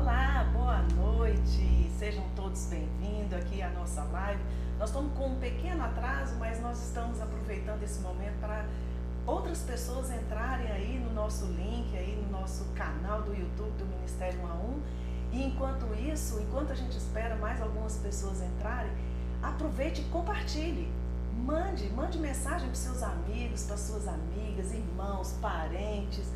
Olá, boa noite. Sejam todos bem-vindos aqui à nossa live. Nós estamos com um pequeno atraso, mas nós estamos aproveitando esse momento para outras pessoas entrarem aí no nosso link, aí no nosso canal do YouTube do Ministério 1 a 1. E enquanto isso, enquanto a gente espera mais algumas pessoas entrarem, aproveite e compartilhe. Mande, mande mensagem para seus amigos, para suas amigas, irmãos, parentes,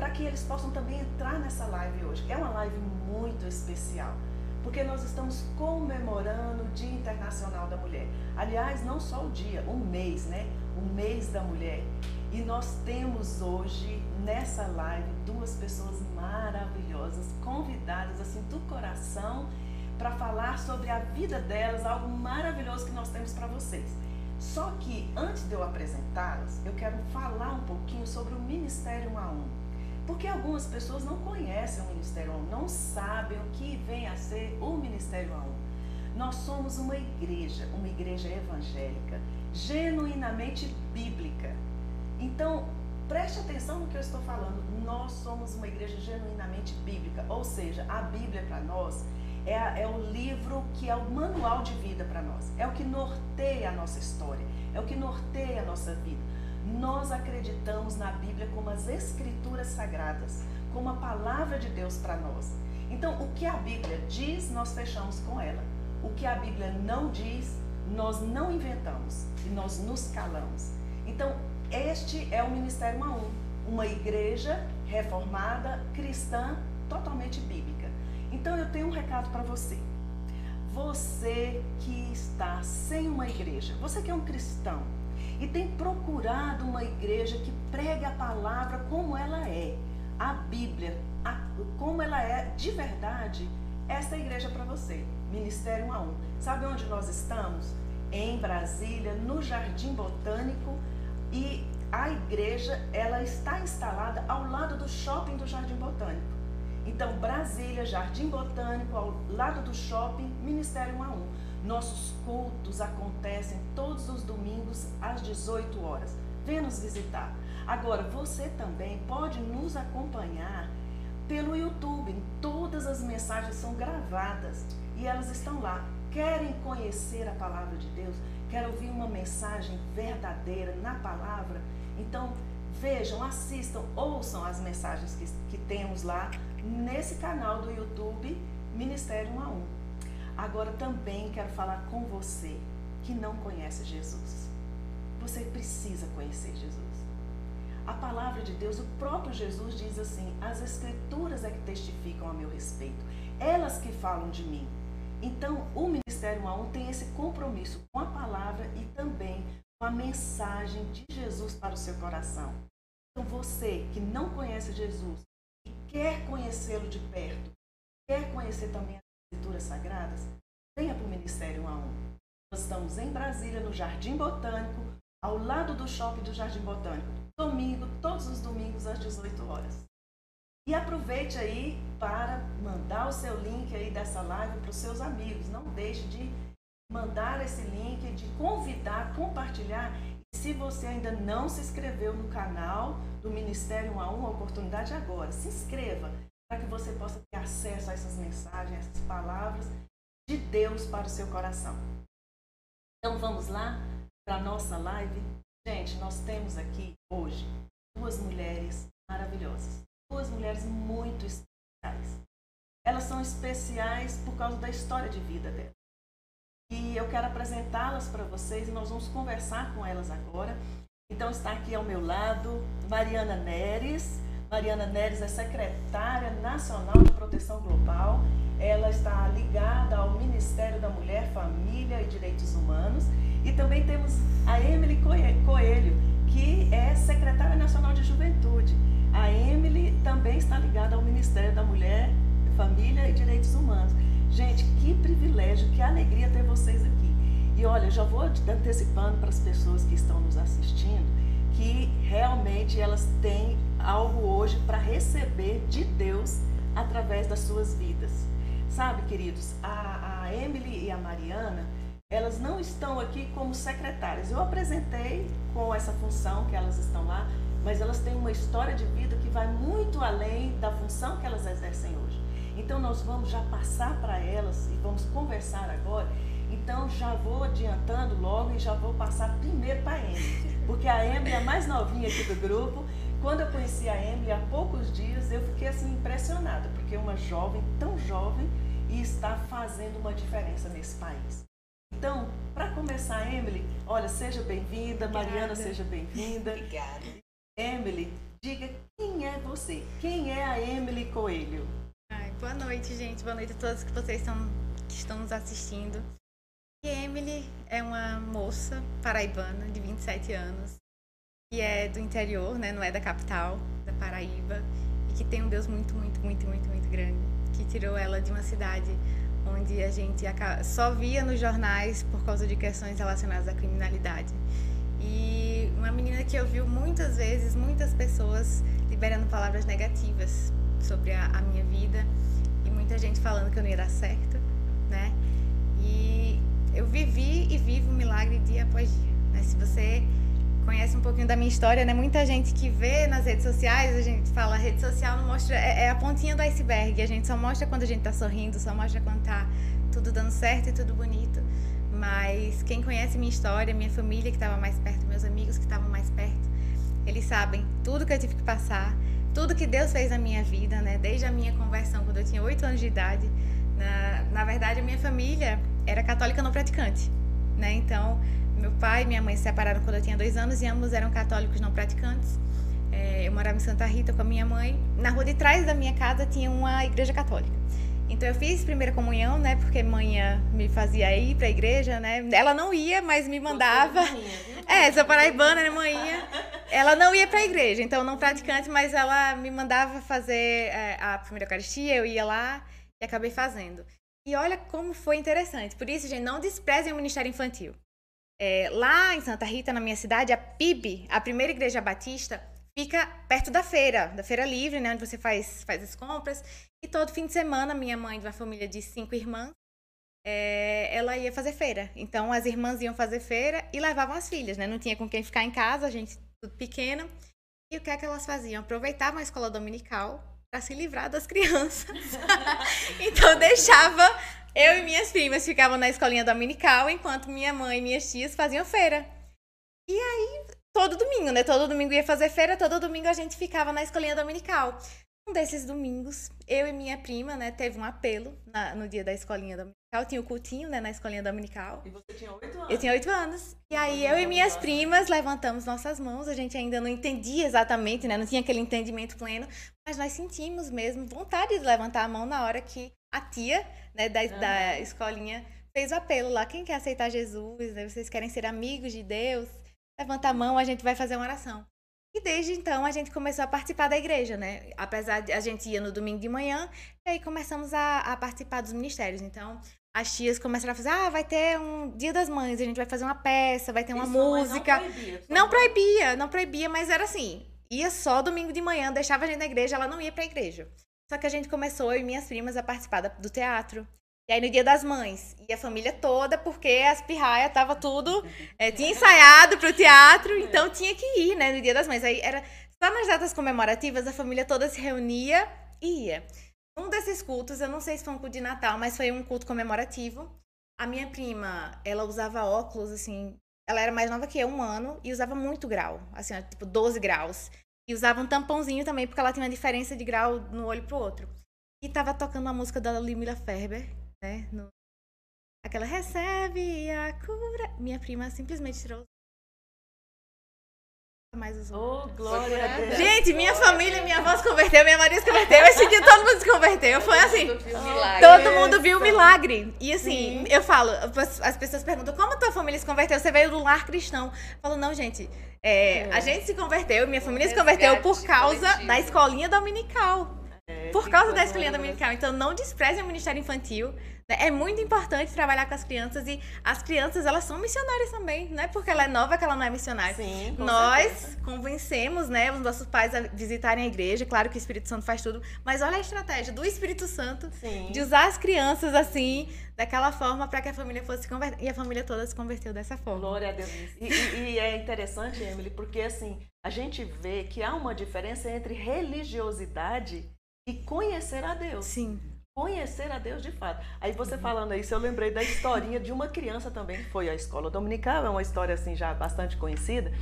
para que eles possam também entrar nessa live hoje. É uma live muito especial, porque nós estamos comemorando o Dia Internacional da Mulher. Aliás, não só o dia, o mês, né? O mês da mulher. E nós temos hoje nessa live duas pessoas maravilhosas, convidadas assim do coração para falar sobre a vida delas, algo maravilhoso que nós temos para vocês. Só que antes de eu apresentá-las, eu quero falar um pouquinho sobre o Ministério 1 a 1. Porque algumas pessoas não conhecem o Ministério 1 a 1, não sabem o que vem a ser o Ministério 1 a 1. Nós somos uma igreja, uma igreja evangélica, genuinamente bíblica. Então, preste atenção no que eu estou falando. Nós somos uma igreja genuinamente bíblica, ou seja, a Bíblia para nós é, é, o livro que é o manual de vida para nós, é o que norteia a nossa história, é o que norteia a nossa vida. Nós acreditamos na Bíblia como as escrituras sagradas, como a palavra de Deus para nós. Então, o que a Bíblia diz, nós fechamos com ela. O que a Bíblia não diz, nós não inventamos e nós nos calamos. Então, este é o Ministério 1 a 1, uma igreja reformada, cristã, totalmente bíblica. Então eu tenho um recado para você. Você que está sem uma igreja, você que é um cristão e tem procurado uma igreja que pregue a palavra como ela é, a Bíblia, a, como ela é de verdade, esta é a igreja para você. Ministério 1 a 1. Sabe onde nós estamos? Em Brasília, no Jardim Botânico, e a igreja ela está instalada ao lado do shopping do Jardim Botânico. Então, Brasília, Jardim Botânico, ao lado do shopping, Ministério 1 a 1. Nossos cultos acontecem todos os domingos às 18 horas. Venha nos visitar. Agora, você também pode nos acompanhar pelo YouTube. Todas as mensagens são gravadas e elas estão lá. Querem conhecer a palavra de Deus? quer ouvir uma mensagem verdadeira na palavra, então vejam, assistam, ouçam as mensagens que, que temos lá nesse canal do YouTube Ministério 1 a 1. Agora também quero falar com você que não conhece Jesus. Você precisa conhecer Jesus. A palavra de Deus, o próprio Jesus diz assim: as escrituras é que testificam a meu respeito, elas que falam de mim. Então, o Ministério 1 a 1 tem esse compromisso com a palavra e também com a mensagem de Jesus para o seu coração. Então, você que não conhece Jesus e quer conhecê-lo de perto, quer conhecer também Escrituras Sagradas, venha para o Ministério 1 a 1. Nós estamos em Brasília, no Jardim Botânico, ao lado do shopping do Jardim Botânico. Domingo, todos os domingos às 18 horas. E aproveite aí para mandar o seu link aí dessa live para os seus amigos. Não deixe de mandar esse link, de convidar, compartilhar. E se você ainda não se inscreveu no canal do Ministério 1 a 1, a oportunidade agora. Se inscreva para que você possa ter acesso a essas mensagens, a essas palavras de Deus para o seu coração. Então vamos lá para a nossa live. Gente, nós temos aqui hoje duas mulheres maravilhosas duas mulheres muito especiais. Elas são especiais por causa da história de vida delas. E eu quero apresentá-las para vocês e nós vamos conversar com elas agora. Então está aqui ao meu lado Mariana Neres. Mariana Neres é secretária nacional de proteção global. Ela está ligada ao Ministério da Mulher, Família e Direitos Humanos. E também temos a Emily Coelho, que é secretária nacional de Juventude. A Emily também está ligada ao Ministério da Mulher, Família e Direitos Humanos. Gente, que privilégio, que alegria ter vocês aqui. E olha, já vou antecipando para as pessoas que estão nos assistindo que realmente elas têm algo hoje para receber de Deus através das suas vidas. Sabe, queridos, a, a Emily e a Mariana, elas não estão aqui como secretárias. Eu apresentei com essa função que elas estão lá, mas elas têm uma história de vida que vai muito além da função que elas exercem hoje. Então nós vamos já passar para elas e vamos conversar agora. Então já vou adiantando logo e já vou passar primeiro para a Emily, porque a Emily é a mais novinha aqui do grupo. Quando eu conheci a Emily há poucos dias, eu fiquei assim impressionada, porque uma jovem tão jovem e está fazendo uma diferença nesse país. Então, para começar, Emily, olha, seja bem-vinda, Mariana, seja bem-vinda. Obrigada. Emily, diga quem é você? Quem é a Emily Coelho? Ai, boa noite, gente. Boa noite a todos que vocês estão, que estão nos assistindo. E Emily é uma moça paraibana de 27 anos, que é do interior, né, não é da capital, da Paraíba, e que tem um Deus muito, muito, muito, muito, muito grande, que tirou ela de uma cidade onde a gente só via nos jornais por causa de questões relacionadas à criminalidade. E uma menina que ouviu muitas vezes muitas pessoas liberando palavras negativas sobre a, a minha vida e muita gente falando que eu não ia dar certo, né? E eu vivi e vivo o milagre dia após dia. Né? Se você conhece um pouquinho da minha história, né? Muita gente que vê nas redes sociais, a gente fala, rede social não mostra, é, é a pontinha do iceberg. A gente só mostra quando a gente tá sorrindo, só mostra quando tá tudo dando certo e tudo bonito. Mas quem conhece minha história, minha família que estava mais perto, meus amigos que estavam mais perto, eles sabem tudo que eu tive que passar, tudo que Deus fez na minha vida, né? Desde a minha conversão, quando eu tinha 8 anos de idade. Na, na verdade, a minha família era católica não praticante, né? Então, meu pai e minha mãe se separaram quando eu tinha dois anos e ambos eram católicos não praticantes. É, eu morava em Santa Rita com a minha mãe. Na rua de trás da minha casa tinha uma igreja católica. Então eu fiz primeira comunhão, né? Porque manhã me fazia ir para a igreja, né? Ela não ia, mas me mandava. É, sou paraibana, né, manhã? Ela não ia para a igreja, então não praticante, mas ela me mandava fazer é, a primeira Eucaristia, eu ia lá e acabei fazendo. E olha como foi interessante. Por isso, gente, não desprezem o ministério infantil. É, lá em Santa Rita, na minha cidade, a PIB, a primeira igreja batista, fica perto da feira, da feira livre, né, onde você faz, faz as compras. E todo fim de semana, minha mãe, de uma família de cinco irmãs, é, ela ia fazer feira. Então, as irmãs iam fazer feira e levavam as filhas, né? Não tinha com quem ficar em casa, a gente tudo pequena. E o que é que elas faziam? Aproveitavam a escola dominical para se livrar das crianças. então, deixava eu e minhas primas ficavam na escolinha dominical, enquanto minha mãe e minhas tias faziam feira. E aí, todo domingo, né? Todo domingo ia fazer feira, todo domingo a gente ficava na escolinha dominical. Um desses domingos, eu e minha prima, né, teve um apelo na, no dia da escolinha dominical. Tinha o cultinho, né, na escolinha dominical. E você tinha oito anos? Eu tinha oito anos. E aí eu e minhas primas levantamos nossas mãos. A gente ainda não entendia exatamente, né, não tinha aquele entendimento pleno, mas nós sentimos mesmo vontade de levantar a mão na hora que a tia né, da, da escolinha, fez o apelo lá. Quem quer aceitar Jesus? Né? Vocês querem ser amigos de Deus? Levanta a mão, a gente vai fazer uma oração. E desde então a gente começou a participar da igreja, né? Apesar de a gente ia no domingo de manhã, e aí começamos a, a participar dos ministérios. Então, as tias começaram a fazer, ah, vai ter um Dia das Mães, a gente vai fazer uma peça, vai ter uma Isso música. Não proibia, não proibia, não proibia, mas era assim, ia só domingo de manhã, deixava a gente na igreja, ela não ia pra igreja. Só que a gente começou, eu e minhas primas, a participar do teatro. E aí no dia das mães, e a família toda, porque as pirraias tava tudo, é, tinha ensaiado pro teatro, então tinha que ir, né, no dia das mães. Aí era só nas datas comemorativas, a família toda se reunia e ia. Um desses cultos, eu não sei se foi um culto de Natal, mas foi um culto comemorativo. A minha prima, ela usava óculos, assim, ela era mais nova que eu, um ano, e usava muito grau, assim, tipo 12 graus. E usava um tampãozinho também, porque ela tinha uma diferença de grau no olho pro outro. E tava tocando a música da Limila Ferber, né? No... Aquela recebe a cura. Minha prima simplesmente tirou mais os Oh, glória a Deus. Gente, minha família, minha avó se converteu, minha Maria se converteu. Esse dia todo mundo se converteu. Foi assim. Todo mundo viu o milagre. E assim, Sim. eu falo, as pessoas perguntam, como tua família se converteu? Você veio do lar cristão. Eu falo, não, gente. É, a gente se converteu, minha família se converteu por causa coletivo. da escolinha dominical. É, por causa da escolinha dominical. Então, não despreze o ministério infantil. É muito importante trabalhar com as crianças e as crianças, elas são missionárias também. Não é porque ela é nova que ela não é missionária. Sim, Nós certeza. convencemos, né, os nossos pais a visitarem a igreja. Claro que o Espírito Santo faz tudo. Mas olha a estratégia do Espírito Santo Sim. de usar as crianças assim, daquela forma, para que a família fosse se converter. E a família toda se converteu dessa forma. Glória a Deus. E, e, e é interessante, Emily, porque assim, a gente vê que há uma diferença entre religiosidade e conhecer a Deus. Sim. Conhecer a Deus de fato. Aí você uhum. falando isso, eu lembrei da historinha de uma criança também que foi à escola dominical, é uma história assim já bastante conhecida,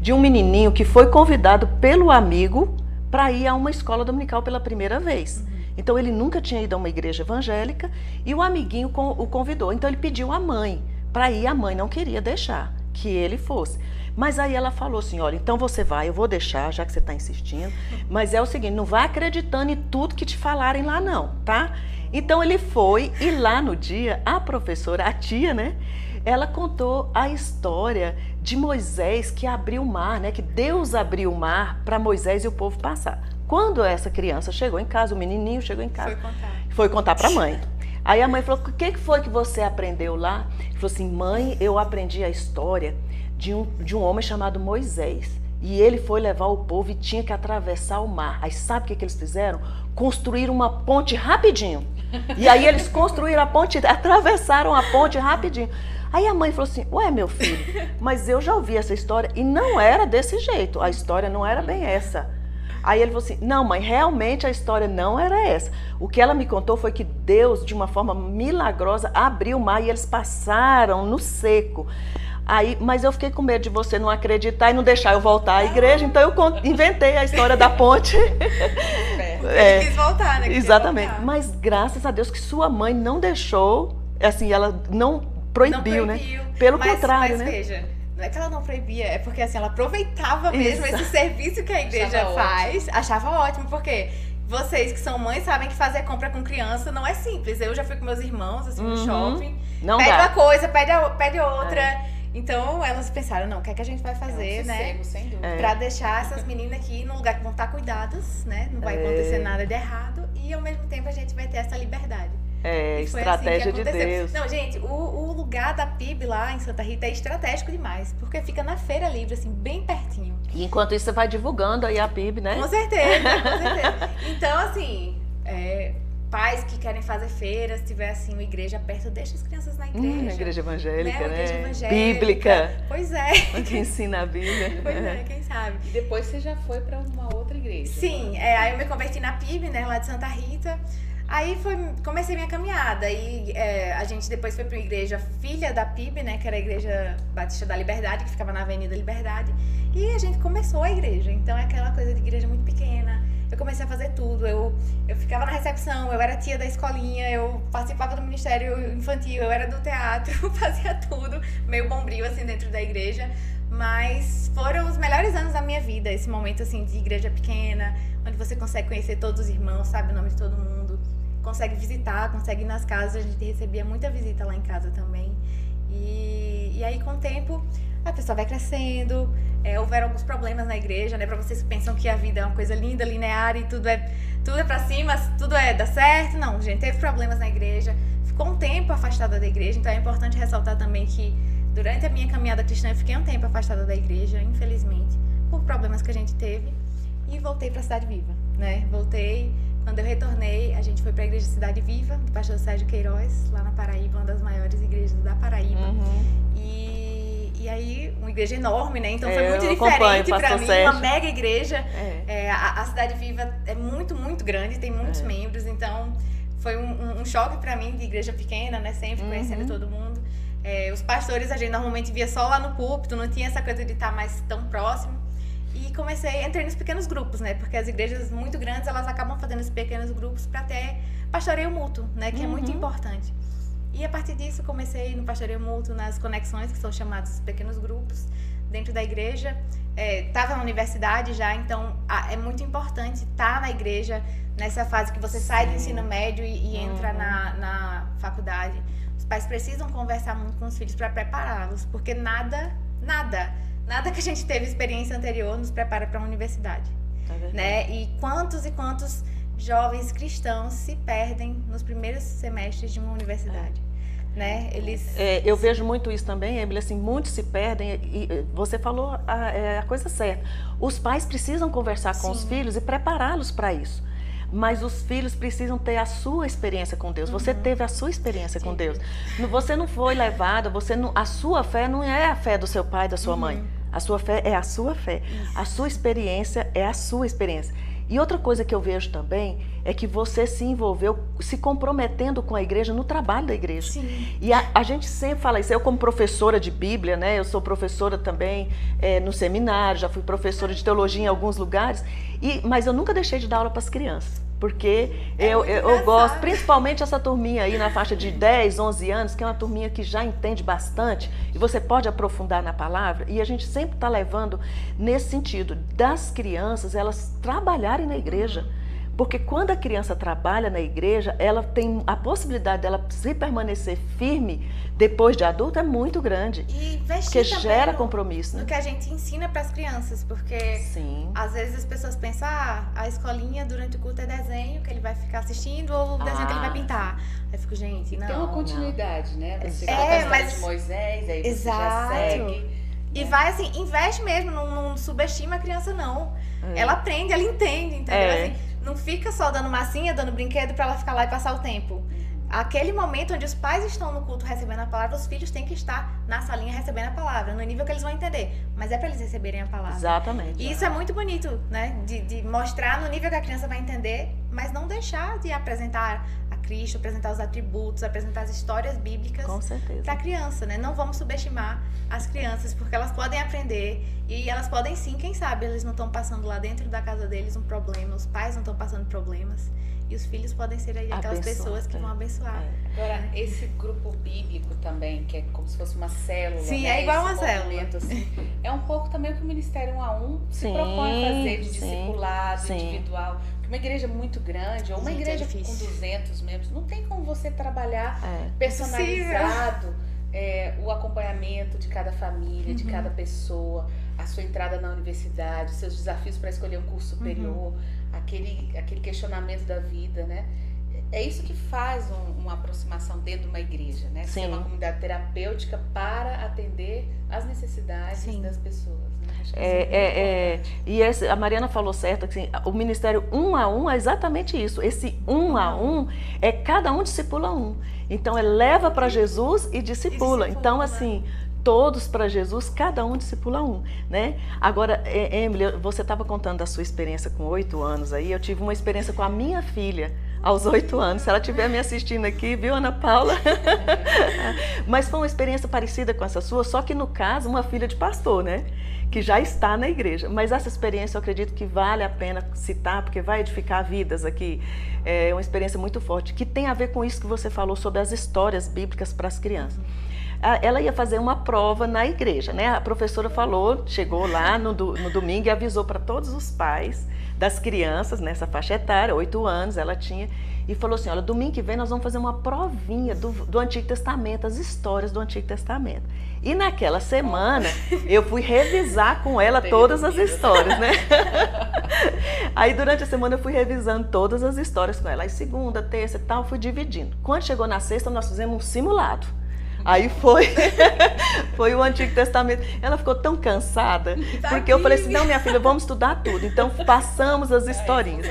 de um menininho que foi convidado pelo amigo para ir a uma escola dominical pela primeira vez. Uhum. Então ele nunca tinha ido a uma igreja evangélica e o amiguinho o convidou. Então ele pediu à mãe para ir, a mãe não queria deixar que ele fosse. Mas aí ela falou assim: olha, então você vai, eu vou deixar, já que você está insistindo. Mas é o seguinte: não vai acreditando em tudo que te falarem lá, não, tá? Então ele foi e lá no dia, a professora, a tia, né? Ela contou a história de Moisés que abriu o mar, né? Que Deus abriu o mar para Moisés e o povo passar. Quando essa criança chegou em casa, o menininho chegou em casa, foi contar, foi contar para a mãe. Aí a mãe falou: O que foi que você aprendeu lá? Ele falou assim: Mãe, eu aprendi a história de um, de um homem chamado Moisés. E ele foi levar o povo e tinha que atravessar o mar. Aí sabe o que, que eles fizeram? Construíram uma ponte rapidinho. E aí eles construíram a ponte, atravessaram a ponte rapidinho. Aí a mãe falou assim: Ué, meu filho, mas eu já ouvi essa história e não era desse jeito. A história não era bem essa. Aí ele falou assim: Não, mãe, realmente a história não era essa. O que ela me contou foi que Deus, de uma forma milagrosa, abriu o mar e eles passaram no seco. Aí, mas eu fiquei com medo de você não acreditar e não deixar eu voltar à igreja, então eu inventei a história da ponte. É, é, quis voltar, né? exatamente. Voltar. Mas graças a Deus que sua mãe não deixou, assim, ela não proibiu, não proibiu. né? Pelo mas, contrário, mas né? veja, não é que ela não proibia, é porque assim, ela aproveitava mesmo esse serviço que a igreja achava faz, ótimo. achava ótimo, porque vocês que são mães sabem que fazer compra com criança não é simples. Eu já fui com meus irmãos, assim, uhum. no shopping. Não pede dá. uma coisa, pede, a, pede outra. É. Então elas pensaram, não, o que é que a gente vai fazer, é um né? sem dúvida. É. Pra deixar essas meninas aqui num lugar que vão estar cuidadas, né? Não vai é. acontecer nada de errado e ao mesmo tempo a gente vai ter essa liberdade. É, assim estratégia assim de Deus. Não, gente, o, o, lugar da PIB lá em Santa Rita é estratégico demais, porque fica na Feira Livre, assim, bem pertinho. E enquanto isso você vai divulgando aí a PIB, né? Com certeza, com certeza. Então, assim, é, pais que querem fazer feiras, se tiver assim uma igreja perto, deixa as crianças na igreja. Hum, igreja evangélica, né? Igreja evangélica. Bíblica. Pois é. Que ensina a Bíblia. Pois é, quem sabe. E depois você já foi para uma outra igreja. Sim, é, aí eu me converti na PIB, né, lá de Santa Rita. Aí foi, comecei minha caminhada e é, a gente depois foi para uma igreja filha da PIB, né, que era a Igreja Batista da Liberdade, que ficava na Avenida Liberdade. E a gente começou a igreja. Então é aquela coisa de igreja muito pequena eu comecei a fazer tudo. Eu, eu ficava na recepção, eu era tia da escolinha, eu participava do ministério infantil, eu era do teatro, fazia tudo, meio bombril assim dentro da igreja. Mas foram os melhores anos da minha vida, esse momento assim de igreja pequena, onde você consegue conhecer todos os irmãos, sabe o nome de todo mundo, consegue visitar, consegue ir nas casas. A gente recebia muita visita lá em casa também. E, e aí com o tempo a pessoa vai crescendo, é, houveram alguns problemas na igreja, né? Para vocês que pensam que a vida é uma coisa linda, linear e tudo é tudo é para cima, tudo é dá certo. Não, gente, teve problemas na igreja, ficou um tempo afastada da igreja, então é importante ressaltar também que durante a minha caminhada cristã eu fiquei um tempo afastada da igreja, infelizmente, por problemas que a gente teve e voltei para a Cidade Viva, né? Voltei quando eu retornei, a gente foi para a igreja Cidade Viva, do pastor Sérgio Queiroz, lá na Paraíba, uma das maiores igrejas da Paraíba. Uhum. E e aí, uma igreja enorme, né? Então é, foi muito diferente para mim, Sérgio. uma mega igreja. É. É, a, a, Cidade Viva é muito, muito grande, tem muitos é. membros, então foi um, um choque para mim de igreja pequena, né? Sempre uhum. conhecendo todo mundo. É, os pastores a gente normalmente via só lá no púlpito, não tinha essa coisa de estar mais tão próximo. E comecei, entrei nos pequenos grupos, né? Porque as igrejas muito grandes, elas acabam fazendo esses pequenos grupos para ter pastoreio mútuo, né? Que uhum. é muito uhum. importante. E a partir disso comecei no pastoreio mútuo, nas conexões, que são chamados pequenos grupos, dentro da igreja. Estava é, na universidade já, então a, é muito importante estar tá na igreja nessa fase que você Sim. sai do ensino médio e, e uhum. entra na, na faculdade. Os pais precisam conversar muito com os filhos para prepará-los, porque nada, nada, nada que a gente teve experiência anterior nos prepara para a universidade. É né? E quantos e quantos jovens cristãos se perdem nos primeiros semestres de uma universidade. É. Né? Eles... É, eu vejo muito isso também, Emily, assim, muitos se perdem e você falou a, é, a coisa certa. Os pais precisam conversar com Sim. os filhos e prepará-los para isso. Mas os filhos precisam ter a sua experiência com Deus. Você uhum. teve a sua experiência Sim. com Deus. Você não foi levado, você não, a sua fé não é a fé do seu pai, da sua uhum. mãe. A sua fé é a sua fé. Isso. A sua experiência é a sua experiência. E outra coisa que eu vejo também é que você se envolveu se comprometendo com a igreja no trabalho da igreja. Sim. E a, a gente sempre fala isso. Eu como professora de Bíblia, né? Eu sou professora também é, no seminário, já fui professora de teologia em alguns lugares. E, mas eu nunca deixei de dar aula para as crianças porque é eu, eu, eu, gosto, principalmente essa turminha aí na faixa de 10, 11 anos, que é uma turminha que já entende bastante e você pode aprofundar na palavra, e a gente sempre está levando nesse sentido das crianças elas trabalharem na igreja. Porque quando a criança trabalha na igreja, ela tem a possibilidade dela se permanecer firme depois de adulto é muito grande. E investir porque gera compromisso, né? No que a gente ensina para as crianças, porque Sim. às vezes as pessoas pensam, ah, a escolinha durante o culto é desenho que ele vai ficar assistindo ou o desenho ah. que ele vai ah. pintar. Aí eu fico, gente, não. Tem uma continuidade, não. né? Você é, mas... de Moisés, aí Exato. você já segue. E né? vai assim, investe mesmo, não, não subestima a criança, não. É. Ela aprende, ela entende, entendeu? É. Assim, não fica só dando massinha, dando brinquedo para ela ficar lá e passar o tempo. Aquele momento onde os pais estão no culto recebendo a palavra, os filhos têm que estar na salinha recebendo a palavra, no nível que eles vão entender. Mas é para eles receberem a palavra. Exatamente. E isso é muito bonito, né? De, de mostrar no nível que a criança vai entender, mas não deixar de apresentar Cristo, apresentar os atributos, apresentar as histórias bíblicas para a criança, né? Não vamos subestimar as crianças, porque elas podem aprender e elas podem sim, quem sabe, eles não estão passando lá dentro da casa deles um problema, os pais não estão passando problemas. E os filhos podem ser aí aquelas Abençoa, pessoas que é. vão abençoar. É. Agora, esse grupo bíblico também, que é como se fosse uma célula. Sim, né? é igual uma célula. Assim, é um pouco também o que o Ministério 1 a 1 se sim, propõe a fazer de discipulado sim. individual. Uma igreja muito grande, ou uma Gente, é igreja é com 200 membros, não tem como você trabalhar é. personalizado é, o acompanhamento de cada família, uhum. de cada pessoa, a sua entrada na universidade, seus desafios para escolher um curso superior. Uhum aquele, aquele questionamento da vida, né? É isso que faz um, uma aproximação dentro de uma igreja, né? Sim. Ser uma comunidade terapêutica para atender as necessidades Sim. das pessoas. É, é, é, é, e esse, a Mariana falou certo, assim, o ministério um a um é exatamente isso. Esse um a um é cada um discipula um. Então é leva para Jesus e discipula. Então assim, todos para Jesus, cada um discipula um, né? Agora, Emily, você estava contando da sua experiência com oito anos aí, eu tive uma experiência com a minha filha aos oito anos. Se ela estiver me assistindo aqui, viu, Ana Paula? Mas foi uma experiência parecida com essa sua, só que no caso, uma filha de pastor, né? Que já está na igreja. Mas essa experiência eu acredito que vale a pena citar, porque vai edificar vidas aqui. É uma experiência muito forte, que tem a ver com isso que você falou sobre as histórias bíblicas para as crianças ela ia fazer uma prova na igreja, né? A professora falou, chegou lá no, no domingo e avisou para todos os pais das crianças nessa faixa etária, oito anos ela tinha, e falou assim: olha, domingo que vem nós vamos fazer uma provinha do, do Antigo Testamento, as histórias do Antigo Testamento. E naquela semana eu fui revisar com ela todas as histórias, né? Aí durante a semana eu fui revisando todas as histórias com ela. Aí segunda, terça e tal, fui dividindo. Quando chegou na sexta, nós fizemos um simulado. Aí foi, foi o Antigo Testamento. Ela ficou tão cansada, tá porque eu falei assim, não, minha filha, vamos estudar tudo. Então passamos as historinhas.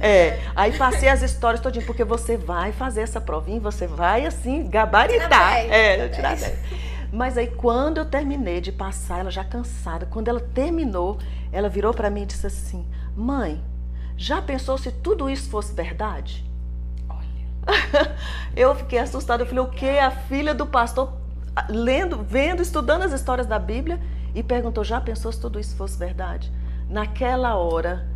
É, aí passei as histórias todinho, porque você vai fazer essa provinha, você vai assim, gabaritar. É, tirar 10. Mas aí quando eu terminei de passar, ela já cansada, quando ela terminou, ela virou para mim e disse assim: "Mãe, já pensou se tudo isso fosse verdade?" eu fiquei assustada. Eu falei, o que? A filha do pastor lendo, vendo, estudando as histórias da Bíblia e perguntou: já pensou se tudo isso fosse verdade? Naquela hora,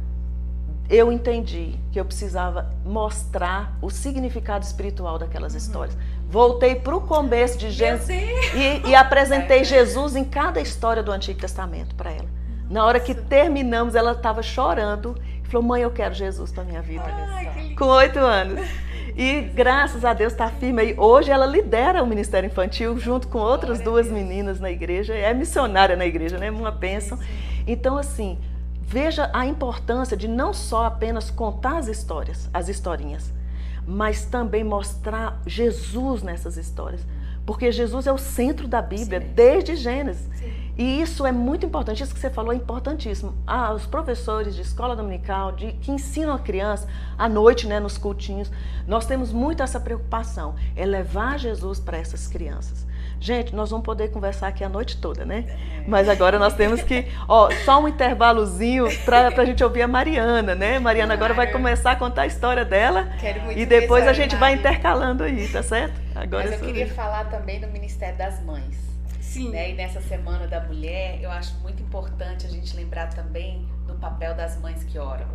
eu entendi que eu precisava mostrar o significado espiritual daquelas uhum. histórias. Voltei para o começo de Gênesis e, e, apresentei Jesus em cada história do Antigo Testamento para ela. Na hora que terminamos, ela estava chorando e falou: Mãe, eu quero Jesus para minha vida. Ai, Com oito anos. E graças a Deus está firme aí. Hoje ela lidera o Ministério Infantil junto com outras duas meninas na igreja. É missionária na igreja, né? Uma bênção. Então, assim, veja a importância de não só apenas contar as histórias, as historinhas, mas também mostrar Jesus nessas histórias. Porque Jesus é o centro da Bíblia, Sim. desde Gênesis. Sim. E isso é muito importante, isso que você falou é importantíssimo. Ah, os professores de escola dominical, de, que ensinam a criança à noite, né, nos cultinhos, nós temos muito essa preocupação, é levar Jesus para essas crianças. Gente, nós vamos poder conversar aqui a noite toda, né? Mas agora nós temos que, ó, só um intervalozinho para a gente ouvir a Mariana, né? Mariana agora vai começar a contar a história dela. Quero muito e depois a gente vai intercalando aí, tá certo? Agora Mas eu queria falar também do Ministério das Mães. Sim. Né? E nessa Semana da Mulher, eu acho muito importante a gente lembrar também do papel das mães que oram.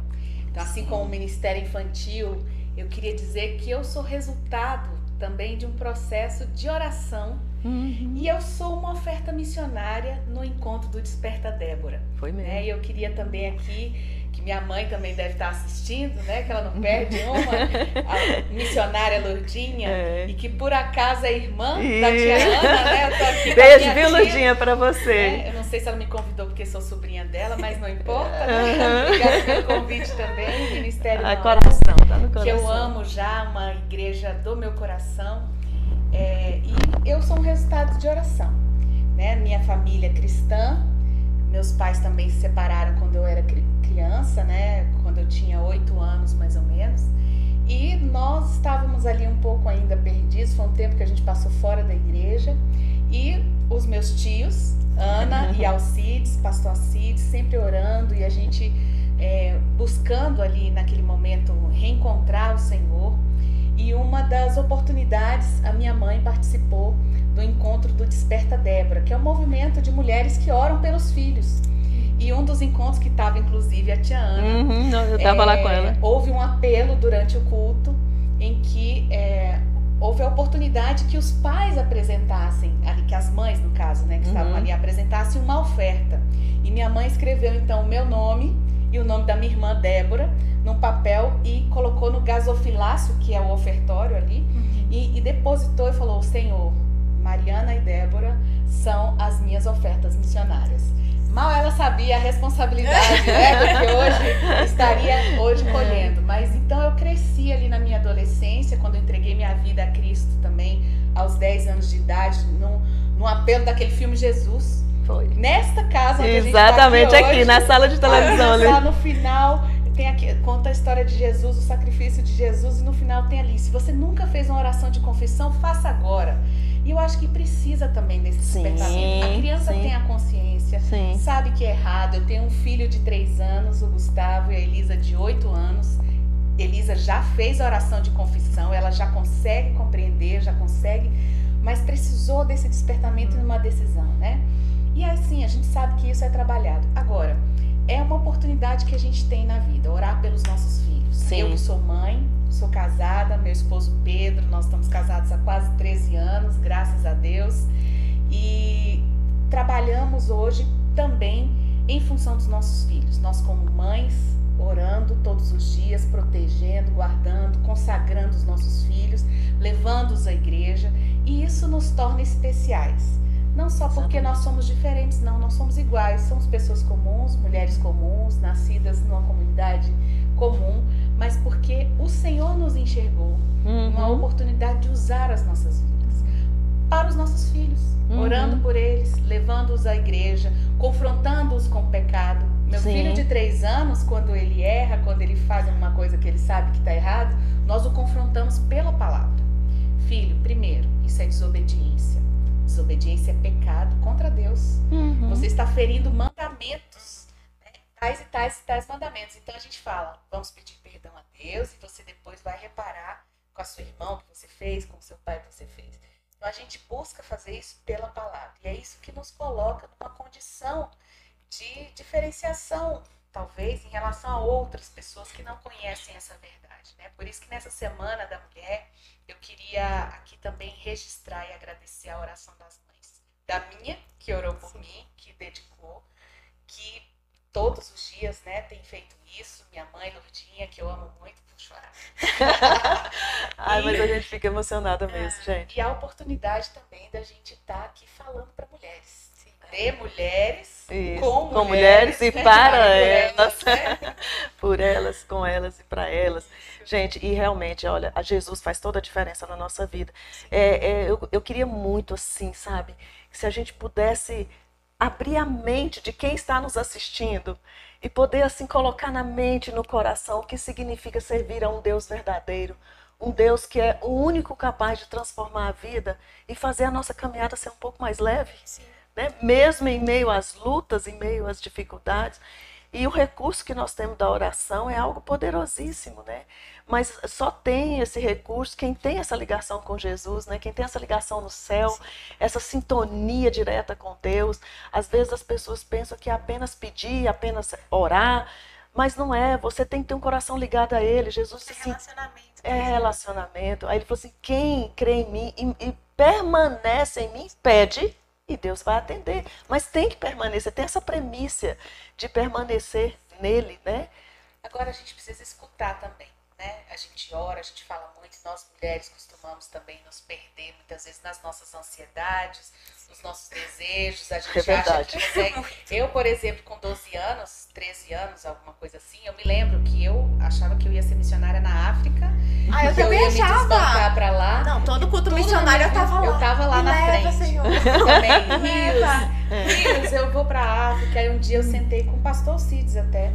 Então, assim como o Ministério Infantil, eu queria dizer que eu sou resultado também de um processo de oração Uhum. E eu sou uma oferta missionária no encontro do Desperta Débora. Foi mesmo. Né? E eu queria também aqui, que minha mãe também deve estar assistindo, né? Que ela não perde uma, a missionária Lourdinha, é. e que por acaso é irmã e... da tia Ana, né? Eu tô aqui Beijo, viu, Lourdinha, para você. É, eu não sei se ela me convidou porque sou sobrinha dela, mas não importa, né? Obrigada pelo convite também, Ministério ah, coração, tá no coração. Que eu amo já, uma igreja do meu coração. É, e eu sou um resultado de oração. Né? Minha família é cristã, meus pais também se separaram quando eu era criança, né? quando eu tinha oito anos mais ou menos. E nós estávamos ali um pouco ainda perdidos, foi um tempo que a gente passou fora da igreja. E os meus tios, Ana e Alcides, pastor Alcides, sempre orando e a gente é, buscando ali naquele momento reencontrar o Senhor. E uma das oportunidades, a minha mãe participou do encontro do Desperta Débora, que é um movimento de mulheres que oram pelos filhos. E um dos encontros que estava, inclusive, a tia Ana. Uhum, eu estava é, lá com ela. Houve um apelo durante o culto em que é, houve a oportunidade que os pais apresentassem, ali, que as mães, no caso, né, que uhum. estavam ali, apresentassem uma oferta. E minha mãe escreveu, então, o meu nome e o nome da minha irmã Débora num papel e colocou no gasofilácio, que é o ofertório ali, uhum. e, e, depositou e falou: Senhor, Mariana e Débora são as minhas ofertas missionárias. Mal ela sabia a responsabilidade, né? Porque hoje estaria hoje colhendo. Mas então eu cresci ali na minha adolescência, quando eu entreguei minha vida a Cristo também, aos 10 anos de idade, num, num apelo daquele filme Jesus. Foi. Nesta casa onde Exatamente tá aqui, aqui hoje, na sala de televisão. Lá no final tem aqui, conta a história de Jesus, o sacrifício de Jesus, e no final tem ali: se você nunca fez uma oração de confissão, faça agora. E eu acho que precisa também desse despertamento. A criança sim. tem a consciência, sim. sabe que é errado. Eu tenho um filho de três anos, o Gustavo, e a Elisa de oito anos. Elisa já fez a oração de confissão, ela já consegue compreender, já consegue, mas precisou desse despertamento numa decisão, né? E assim, a gente sabe que isso é trabalhado. Agora, é uma oportunidade que a gente tem na vida, orar pelos nossos filhos. Sim. Eu que sou mãe, sou casada, meu esposo Pedro, nós estamos casados há quase 13 anos, graças a Deus. E trabalhamos hoje também em função dos nossos filhos. Nós como mães, orando todos os dias, protegendo, guardando, consagrando os nossos filhos, levando-os à igreja, e isso nos torna especiais. Não só porque nós somos diferentes, não, nós somos iguais, somos pessoas comuns, mulheres comuns, nascidas numa comunidade comum, mas porque o Senhor nos enxergou uhum. uma oportunidade de usar as nossas vidas para os nossos filhos, uhum. orando por eles, levando-os à igreja, confrontando-os com o pecado. Meu Sim. filho de três anos, quando ele erra, quando ele faz uma coisa que ele sabe que está errado, nós o confrontamos pela palavra. Filho, primeiro, isso é desobediência. Desobediência é pecado contra Deus. Uhum. Você está ferindo mandamentos. Né? Tais e tais e tais mandamentos. Então a gente fala, vamos pedir perdão a Deus e você depois vai reparar com a sua irmã o que você fez, com o seu pai o que você fez. Então a gente busca fazer isso pela palavra. E é isso que nos coloca numa condição de diferenciação, talvez, em relação a outras pessoas que não conhecem essa verdade. Né? Por isso que nessa semana da mulher eu queria aqui também registrar e agradecer a oração das mães. Da minha, que orou por Sim. mim, que dedicou, que todos os dias, né, tem feito isso. Minha mãe, Lourdinha, que eu amo muito, vou chorar. Ai, e, mas a gente fica emocionada mesmo, é, gente. E a oportunidade também da gente estar tá aqui falando para mulheres. De mulheres, isso, com, com mulheres, mulheres e para elas. Né? por elas, com elas e para elas. Gente, e realmente, olha, a Jesus faz toda a diferença na nossa vida. É, é, eu, eu queria muito, assim, sabe, se a gente pudesse abrir a mente de quem está nos assistindo e poder, assim, colocar na mente, no coração o que significa servir a um Deus verdadeiro, um Deus que é o único capaz de transformar a vida e fazer a nossa caminhada ser um pouco mais leve, né? mesmo em meio às lutas, em meio às dificuldades. E o recurso que nós temos da oração é algo poderosíssimo, né? Mas só tem esse recurso quem tem essa ligação com Jesus, né? Quem tem essa ligação no céu, Sim. essa sintonia direta com Deus. Às vezes as pessoas pensam que é apenas pedir, apenas orar, mas não é. Você tem que ter um coração ligado a Ele. Jesus é relacionamento. É relacionamento. Aí ele falou assim: quem crê em mim e, e permanece em mim, pede e Deus vai atender. Mas tem que permanecer, tem essa premissa de permanecer nele, né? Agora a gente precisa escutar também, né? A gente ora, a gente fala muito, nós mulheres costumamos também nos perder muitas vezes nas nossas ansiedades, nos nossos desejos, a gente é acha que consegue. Eu, por exemplo, com 12 anos, 13 anos, alguma coisa assim, eu me lembro que eu achava que eu ia ser missionária na África. Ah, eu também eu ia achava. me desbancar pra lá. Não, todo culto missionário eu tava lá. Eu tava lá me na leva, frente. Senhor. Também. Rios, Rios, eu vou pra África. Aí um dia eu sentei com o pastor Cides até.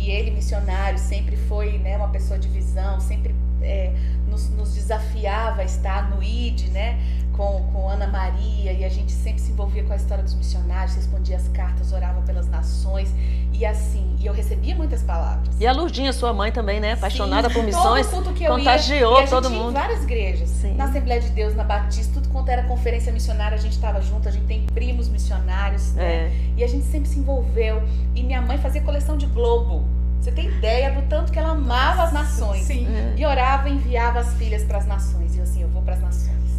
E ele, missionário, sempre foi né, uma pessoa de visão, sempre é, nos, nos, desafiava a estar no ID, né? Com, com Ana Maria, e a gente sempre se envolvia com a história dos missionários, respondia as cartas, orava pelas nações, e assim, e eu recebia muitas palavras. E a Lurdinha, sua mãe também, né? Apaixonada Sim, por missões, todo que eu contagiou ia, todo mundo. mundo. Em várias igrejas, Sim. na Assembleia de Deus, na Batista, tudo quanto era conferência missionária, a gente estava junto, a gente tem primos missionários, né? É. E a gente sempre se envolveu. E minha mãe fazia coleção de Globo. Você tem ideia do tanto que ela amava as nações. Sim. É. E orava e enviava as filhas para as nações. E eu assim, eu vou para as nações.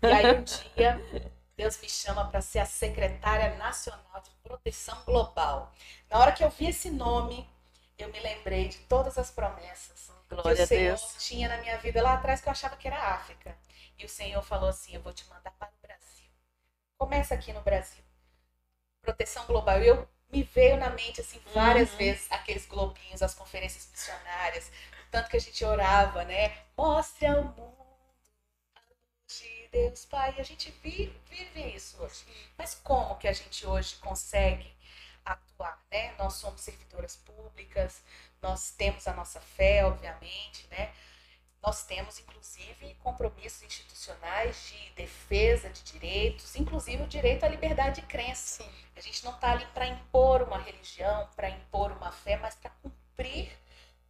E aí um dia Deus me chama para ser a secretária nacional de proteção global. Na hora que eu vi esse nome, eu me lembrei de todas as promessas Glória que o Senhor Deus. tinha na minha vida lá atrás que eu achava que era África. E o Senhor falou assim: "Eu vou te mandar para o Brasil. Começa aqui no Brasil. Proteção global". E eu me veio na mente assim várias Uhum. vezes aqueles globinhos, as conferências missionárias, o tanto que a gente orava, né? Mostre ao mundo de Deus Pai. E a gente vive, vive isso hoje. Mas como que a gente hoje consegue atuar, né? Nós somos servidoras públicas, nós temos a nossa fé, obviamente, né? Nós temos, inclusive, compromissos institucionais de defesa de direitos, inclusive o direito à liberdade de crença. Sim. A gente não está ali para impor uma religião, para impor uma fé, mas para cumprir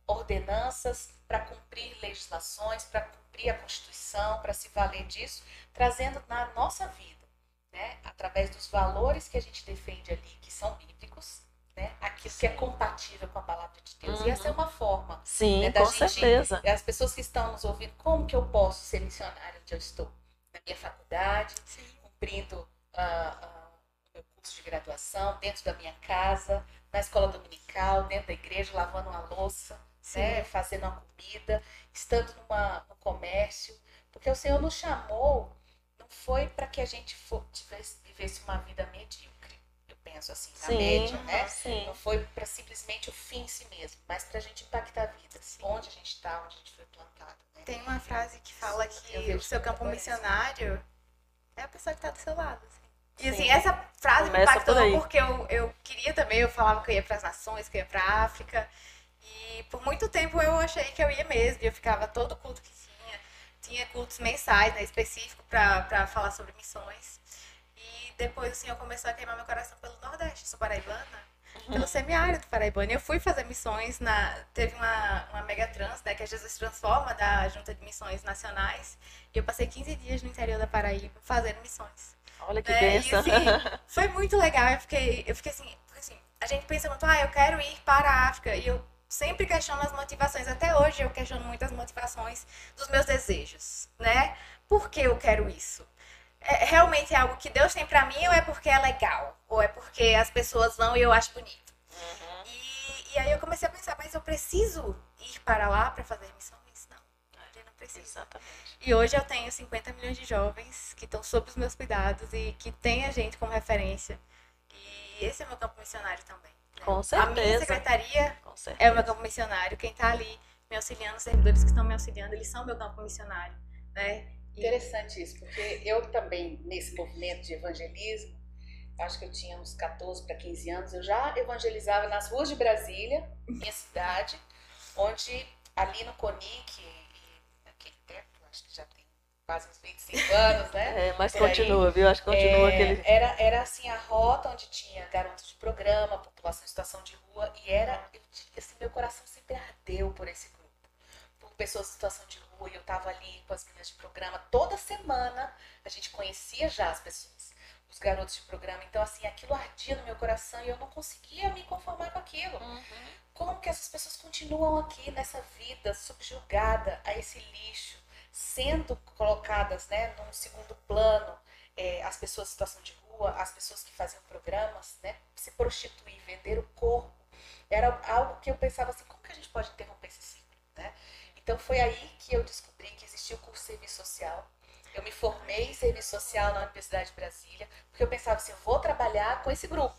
ordenanças, para cumprir legislações, para cumprir a Constituição, para se valer disso, trazendo na nossa vida, né, através dos valores que a gente defende ali, que são bíblicos, né, aquilo que é compatível com a palavra de Deus. Uhum. E essa é uma forma Sim, né, da com gente- certeza. as pessoas que estão nos ouvindo, como que eu posso ser missionária onde eu estou? Na minha faculdade, cumprindo ah, ah, o meu curso de graduação, dentro da minha casa, na escola dominical, dentro da igreja, lavando uma louça, né, fazendo uma comida, estando numa, no comércio. Porque o Senhor nos chamou, não foi para que a gente for, tivesse, vivesse uma vida medíocre. Penso assim, na Sim, média, né? sim. Não foi para simplesmente o fim em si mesmo, mas para a gente impactar vidas. Onde a gente está, onde a gente foi plantado. Né? Tem uma frase que fala que o seu campo missionário é a pessoa que está do seu lado. assim. E Sim. assim, essa frase me Começa impactou por porque eu, eu queria também, eu falava que eu ia para as nações, que eu ia para a África. E por muito tempo eu achei que eu ia mesmo, e eu ficava todo culto que tinha. Tinha cultos mensais, né, específico para falar sobre missões. Depois o Senhor começou a queimar meu coração pelo Nordeste, sou paraibana. Pelo semiárido paraibano. Eu fui fazer missões na. Teve uma, uma mega trans, né? Que a Jesus Transforma, da Junta de Missões Nacionais. E eu passei 15 dias no interior da Paraíba fazendo missões. Olha que né? assim, foi muito legal. Eu fiquei, eu fiquei assim, assim, a gente pensa muito, ah, eu quero ir para a África. E eu sempre questiono as motivações. Até hoje eu questiono muitas motivações dos meus desejos, né? Por que eu quero isso? É realmente algo que Deus tem pra mim ou é porque é legal? Ou é porque as pessoas vão e eu acho bonito? Uhum. E, e aí eu comecei a pensar, mas eu preciso ir para lá para fazer missões? Não, eu não preciso. Exatamente. E hoje eu tenho 50 milhões de jovens que estão sob os meus cuidados e que têm a gente como referência. E esse é o meu campo missionário também. né? Com A minha certeza. secretaria é o certeza. meu campo missionário. Quem está ali me auxiliando, os servidores que estão me auxiliando, eles são meu campo missionário. Né? Interessante isso, porque eu também, nesse movimento de evangelismo, acho que eu tinha uns 14 para 15 anos, eu já evangelizava nas ruas de Brasília, minha cidade, onde ali no CONIC, e- e 25 anos, né? É, mas Por continua, aí. viu? Acho que continua é, aquele. Era, era assim a rota onde tinha garotos de programa, população em situação de rua, e era. Eu, assim, meu coração sempre ardeu por esse grupo. Pessoas em situação de rua, e eu tava ali com as meninas de programa. Toda semana a gente conhecia já as pessoas, os garotos de programa. Então, assim, aquilo ardia no meu coração e eu não conseguia me conformar com aquilo. Uhum. Como que essas pessoas continuam aqui nessa vida subjugada a esse lixo? sendo colocadas né, num segundo plano é, as pessoas em situação de rua, as pessoas que faziam programas, né, se prostituir, vender o corpo, era algo que eu pensava assim, como que a gente pode interromper esse ciclo? Né? Então foi aí que eu descobri que existia o curso de serviço social. Eu me formei em serviço social na Universidade de Brasília, porque eu pensava assim, eu vou trabalhar com esse grupo.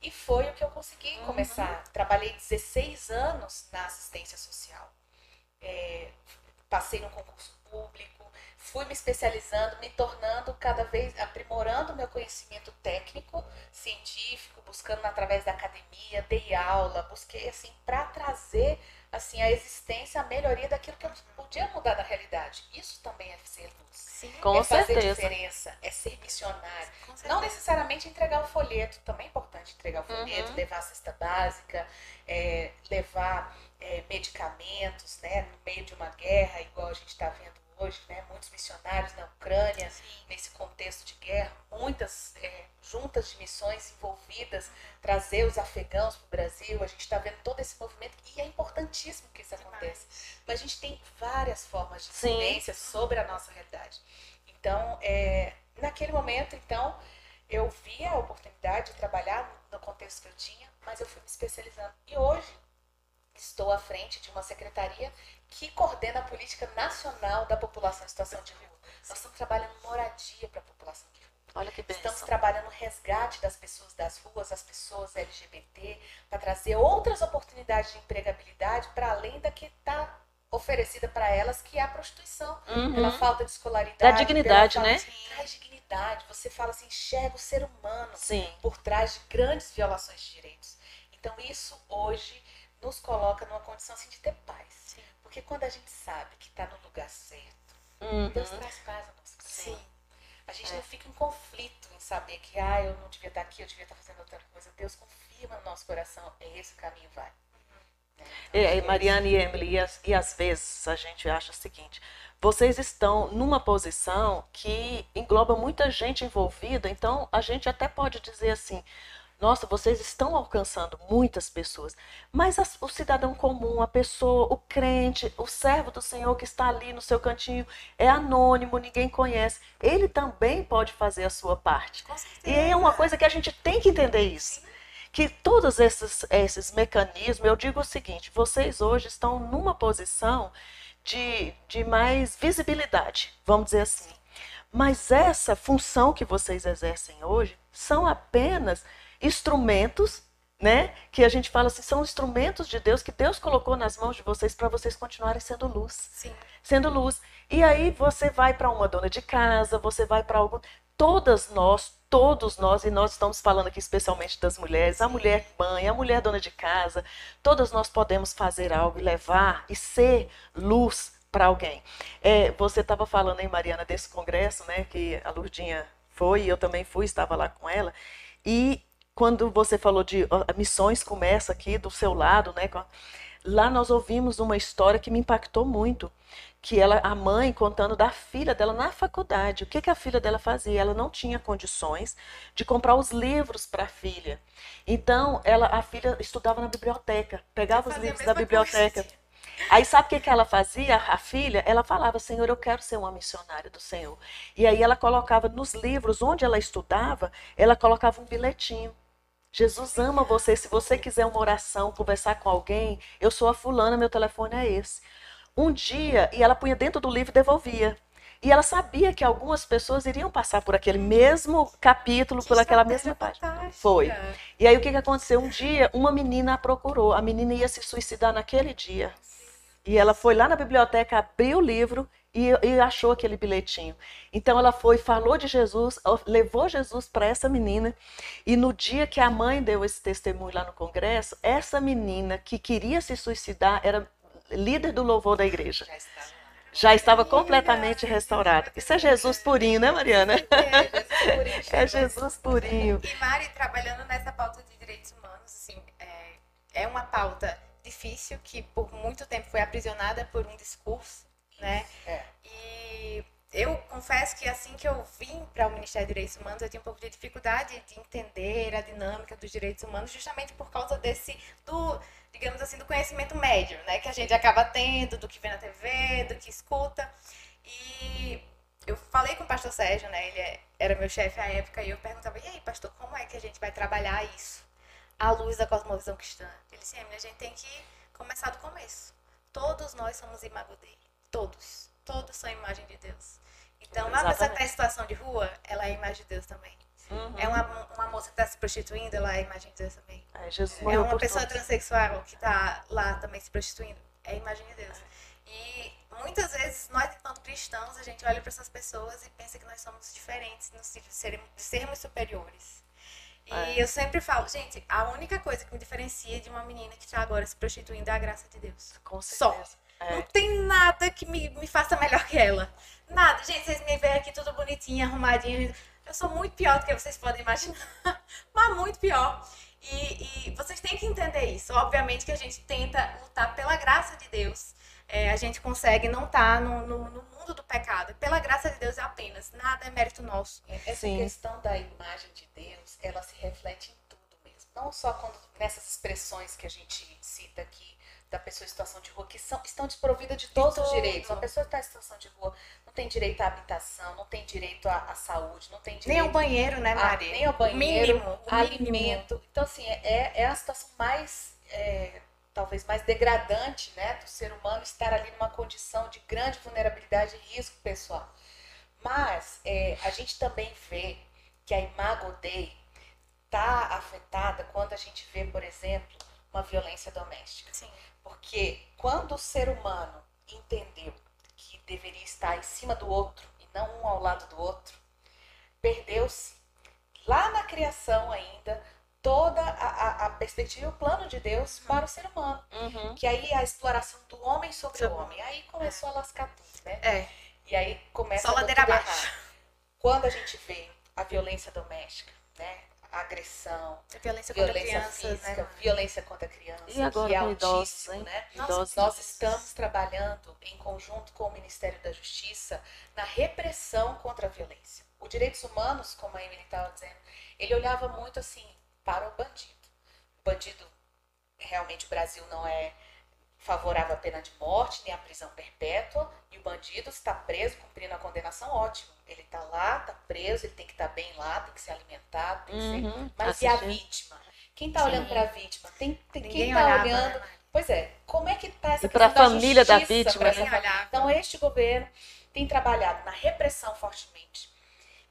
E foi o que eu consegui uhum. começar. Trabalhei 16 anos na assistência social. É, passei no concurso público, fui me especializando, me tornando cada vez, aprimorando meu conhecimento técnico, científico, buscando através da academia, dei aula, busquei assim para trazer assim a existência, a melhoria daquilo que eu podia mudar na realidade. Isso também é ser luz. Sim, com é fazer certeza. diferença, é ser missionário. Não necessariamente entregar o folheto, também é importante entregar o folheto, uhum. levar a cesta básica, é, levar é, medicamentos, né, no meio de uma guerra, igual a gente está vendo hoje, né, muitos missionários na Ucrânia, Sim. nesse contexto de guerra, muitas é, juntas de missões envolvidas, trazer os afegãos para o Brasil, a gente está vendo todo esse movimento e é importantíssimo que isso aconteça. Mas a gente tem várias formas de influência sobre a nossa realidade. Então, é, naquele momento, então, eu vi a oportunidade de trabalhar no contexto que eu tinha, mas eu fui me especializando. E hoje, estou à frente de uma secretaria que coordena a política nacional da população em situação de rua. Nós estamos trabalhando moradia para a população de rua. Olha que bênção. Estamos trabalhando resgate das pessoas das ruas, as pessoas LGBT, para trazer outras oportunidades de empregabilidade para além da que está oferecida para elas, que é a prostituição. Uhum. Pela falta de escolaridade. Da dignidade, né? Traz dignidade. Você fala assim, enxerga o ser humano Sim. por trás de grandes violações de direitos. Então, isso hoje nos coloca numa condição assim, de ter paz. Sim. Porque quando a gente sabe que está no lugar certo, uhum. Deus traz paz ao nosso. Sim. A gente é. não fica em conflito em saber que ah, eu não devia estar aqui, eu devia estar fazendo outra coisa. Deus confirma no nosso coração, é esse o caminho, vai. Uhum. É, então, é, Mariana e Emily, e, as, e às vezes a gente acha o seguinte: vocês estão numa posição que engloba muita gente envolvida, então a gente até pode dizer assim: nossa, vocês estão alcançando muitas pessoas. Mas a, o cidadão comum, a pessoa, o crente, o servo do Senhor que está ali no seu cantinho, é anônimo, ninguém conhece. Ele também pode fazer a sua parte. E é uma coisa que a gente tem que entender isso. Que todos esses, esses mecanismos, eu digo o seguinte: vocês hoje estão numa posição de, de mais visibilidade, vamos dizer assim. Mas essa função que vocês exercem hoje são apenas instrumentos, né? Que a gente fala assim, são instrumentos de Deus que Deus colocou nas mãos de vocês para vocês continuarem sendo luz. Sim. Sendo luz. E aí você vai para uma dona de casa, você vai para algum. Todas nós, todos nós, e nós estamos falando aqui especialmente das mulheres, a mulher mãe, a mulher dona de casa, todas nós podemos fazer algo e levar e ser luz para alguém. É, você estava falando, hein, Mariana, desse congresso, né, que a Lurdinha foi, e eu também fui, estava lá com ela, e quando você falou de missões começa aqui do seu lado, né? Lá nós ouvimos uma história que me impactou muito, que ela, a mãe contando da filha dela na faculdade. O que, que a filha dela fazia? Ela não tinha condições de comprar os livros para a filha. Então, ela, a filha estudava na biblioteca, pegava os livros da biblioteca. Coisa. Aí sabe o que, que ela fazia? A filha, ela falava, Senhor, eu quero ser uma missionária do Senhor. E aí ela colocava nos livros onde ela estudava, ela colocava um bilhetinho. Jesus ama você. Se você quiser uma oração, conversar com alguém, eu sou a fulana, meu telefone é esse. Um dia, e ela punha dentro do livro e devolvia. E ela sabia que algumas pessoas iriam passar por aquele mesmo capítulo, por aquela mesma página. Foi. E aí o que, que aconteceu? Um dia, uma menina a procurou. A menina ia se suicidar naquele dia. E ela foi lá na biblioteca, abriu o livro e, e, achou aquele bilhetinho. Então ela foi, falou de Jesus, levou Jesus para essa menina. E no dia que a mãe deu esse testemunho lá no congresso, essa menina que queria se suicidar era líder do louvor da igreja. já estava completamente restaurada. Isso é Jesus purinho, né, Mariana? É, Jesus purinho. é Jesus purinho. E Mari, trabalhando nessa pauta de direitos humanos, assim, é, é uma pauta difícil que por muito tempo foi aprisionada por um discurso, né? É. E eu confesso que assim que eu vim para o Ministério de Direitos Humanos, eu tinha um pouco de dificuldade de entender a dinâmica dos direitos humanos, justamente por causa desse do digamos assim, do conhecimento médio, né? Que a gente acaba tendo, do que vê na TV, do que escuta. E eu falei com o pastor Sérgio, né? Ele é, era meu chefe à época, e eu perguntava, e aí, pastor, como é que a gente vai trabalhar isso à luz da cosmovisão cristã? Ele disse, Emily, a gente tem que começar do começo. Todos nós somos Imago Dei. Todos. Todos são imagem de Deus. Então, uma pessoa que está em situação de rua, ela é imagem de Deus também. Uhum. É uma, uma moça que está se prostituindo, ela é imagem de Deus também. É, Jesus é uma pessoa todos. transexual que está lá também se prostituindo, é imagem de Deus. E muitas vezes nós, enquanto cristãos, a gente olha para essas pessoas e pensa que nós somos diferentes no sentido de sermos superiores. E é. eu sempre falo, gente, a única coisa que me diferencia de uma menina que está agora se prostituindo é a graça de Deus. Com certeza. Só. É. Não tem nada que me, me faça melhor que ela. Nada. Gente, vocês me veem aqui tudo bonitinho, arrumadinho. Eu sou muito pior do que vocês podem imaginar, mas muito pior. E, e, vocês têm que entender isso. Obviamente que a gente tenta lutar pela graça de Deus. É, a gente consegue não estar tá no, no, no, mundo do pecado. Pela graça de Deus é apenas. Nada é mérito nosso. É, essa Sim. questão da imagem de Deus, ela se reflete em tudo mesmo. Não só quando, nessas expressões que a gente cita aqui, da pessoa em situação de rua, que são, estão desprovidas de todos de os direitos. Uma pessoa que está em situação de rua não tem direito à habitação, não tem direito à, à saúde, não tem direito... Nem ao banheiro, né, Maria? nem ao banheiro, mínimo, alimento. Então, assim, é, é a situação mais, é, talvez mais degradante, né, do ser humano estar ali numa condição de grande vulnerabilidade e risco pessoal. Mas é, a gente também vê que a imago Dei está afetada quando a gente vê, por exemplo, uma violência doméstica. Sim. Porque quando o ser humano entendeu que deveria estar em cima do outro e não um ao lado do outro, perdeu-se lá na criação ainda toda a, a, a, perspectiva e o plano de Deus para o ser humano. Uhum. Que aí a exploração do homem sobre Sim. o homem. Aí começou a lascar tudo, né? É. E aí começa Só a ladeira abaixo. Quando a gente vê a violência doméstica, né? Agressão, violência, violência contra crianças, física, né? violência contra crianças, e agora que é altíssimo, idosos, né? Idosos. Nós estamos trabalhando em conjunto com o Ministério da Justiça na repressão contra a violência. O direitos humanos, como a Emily estava dizendo, ele olhava muito assim para o bandido. O bandido, realmente o Brasil não é favorável à pena de morte, nem à prisão perpétua, e o bandido está preso, cumprindo a condenação, ótimo. Ele está lá, está preso, ele tem que estar tá bem lá, tem que ser alimentado, tem que uhum, ser... Mas assistir. e a vítima? Quem está olhando para a vítima? Tem, tem quem está olhando... Né? Pois é, como é que está essa e para a família da, da vítima? Né? Então, este governo tem trabalhado na repressão fortemente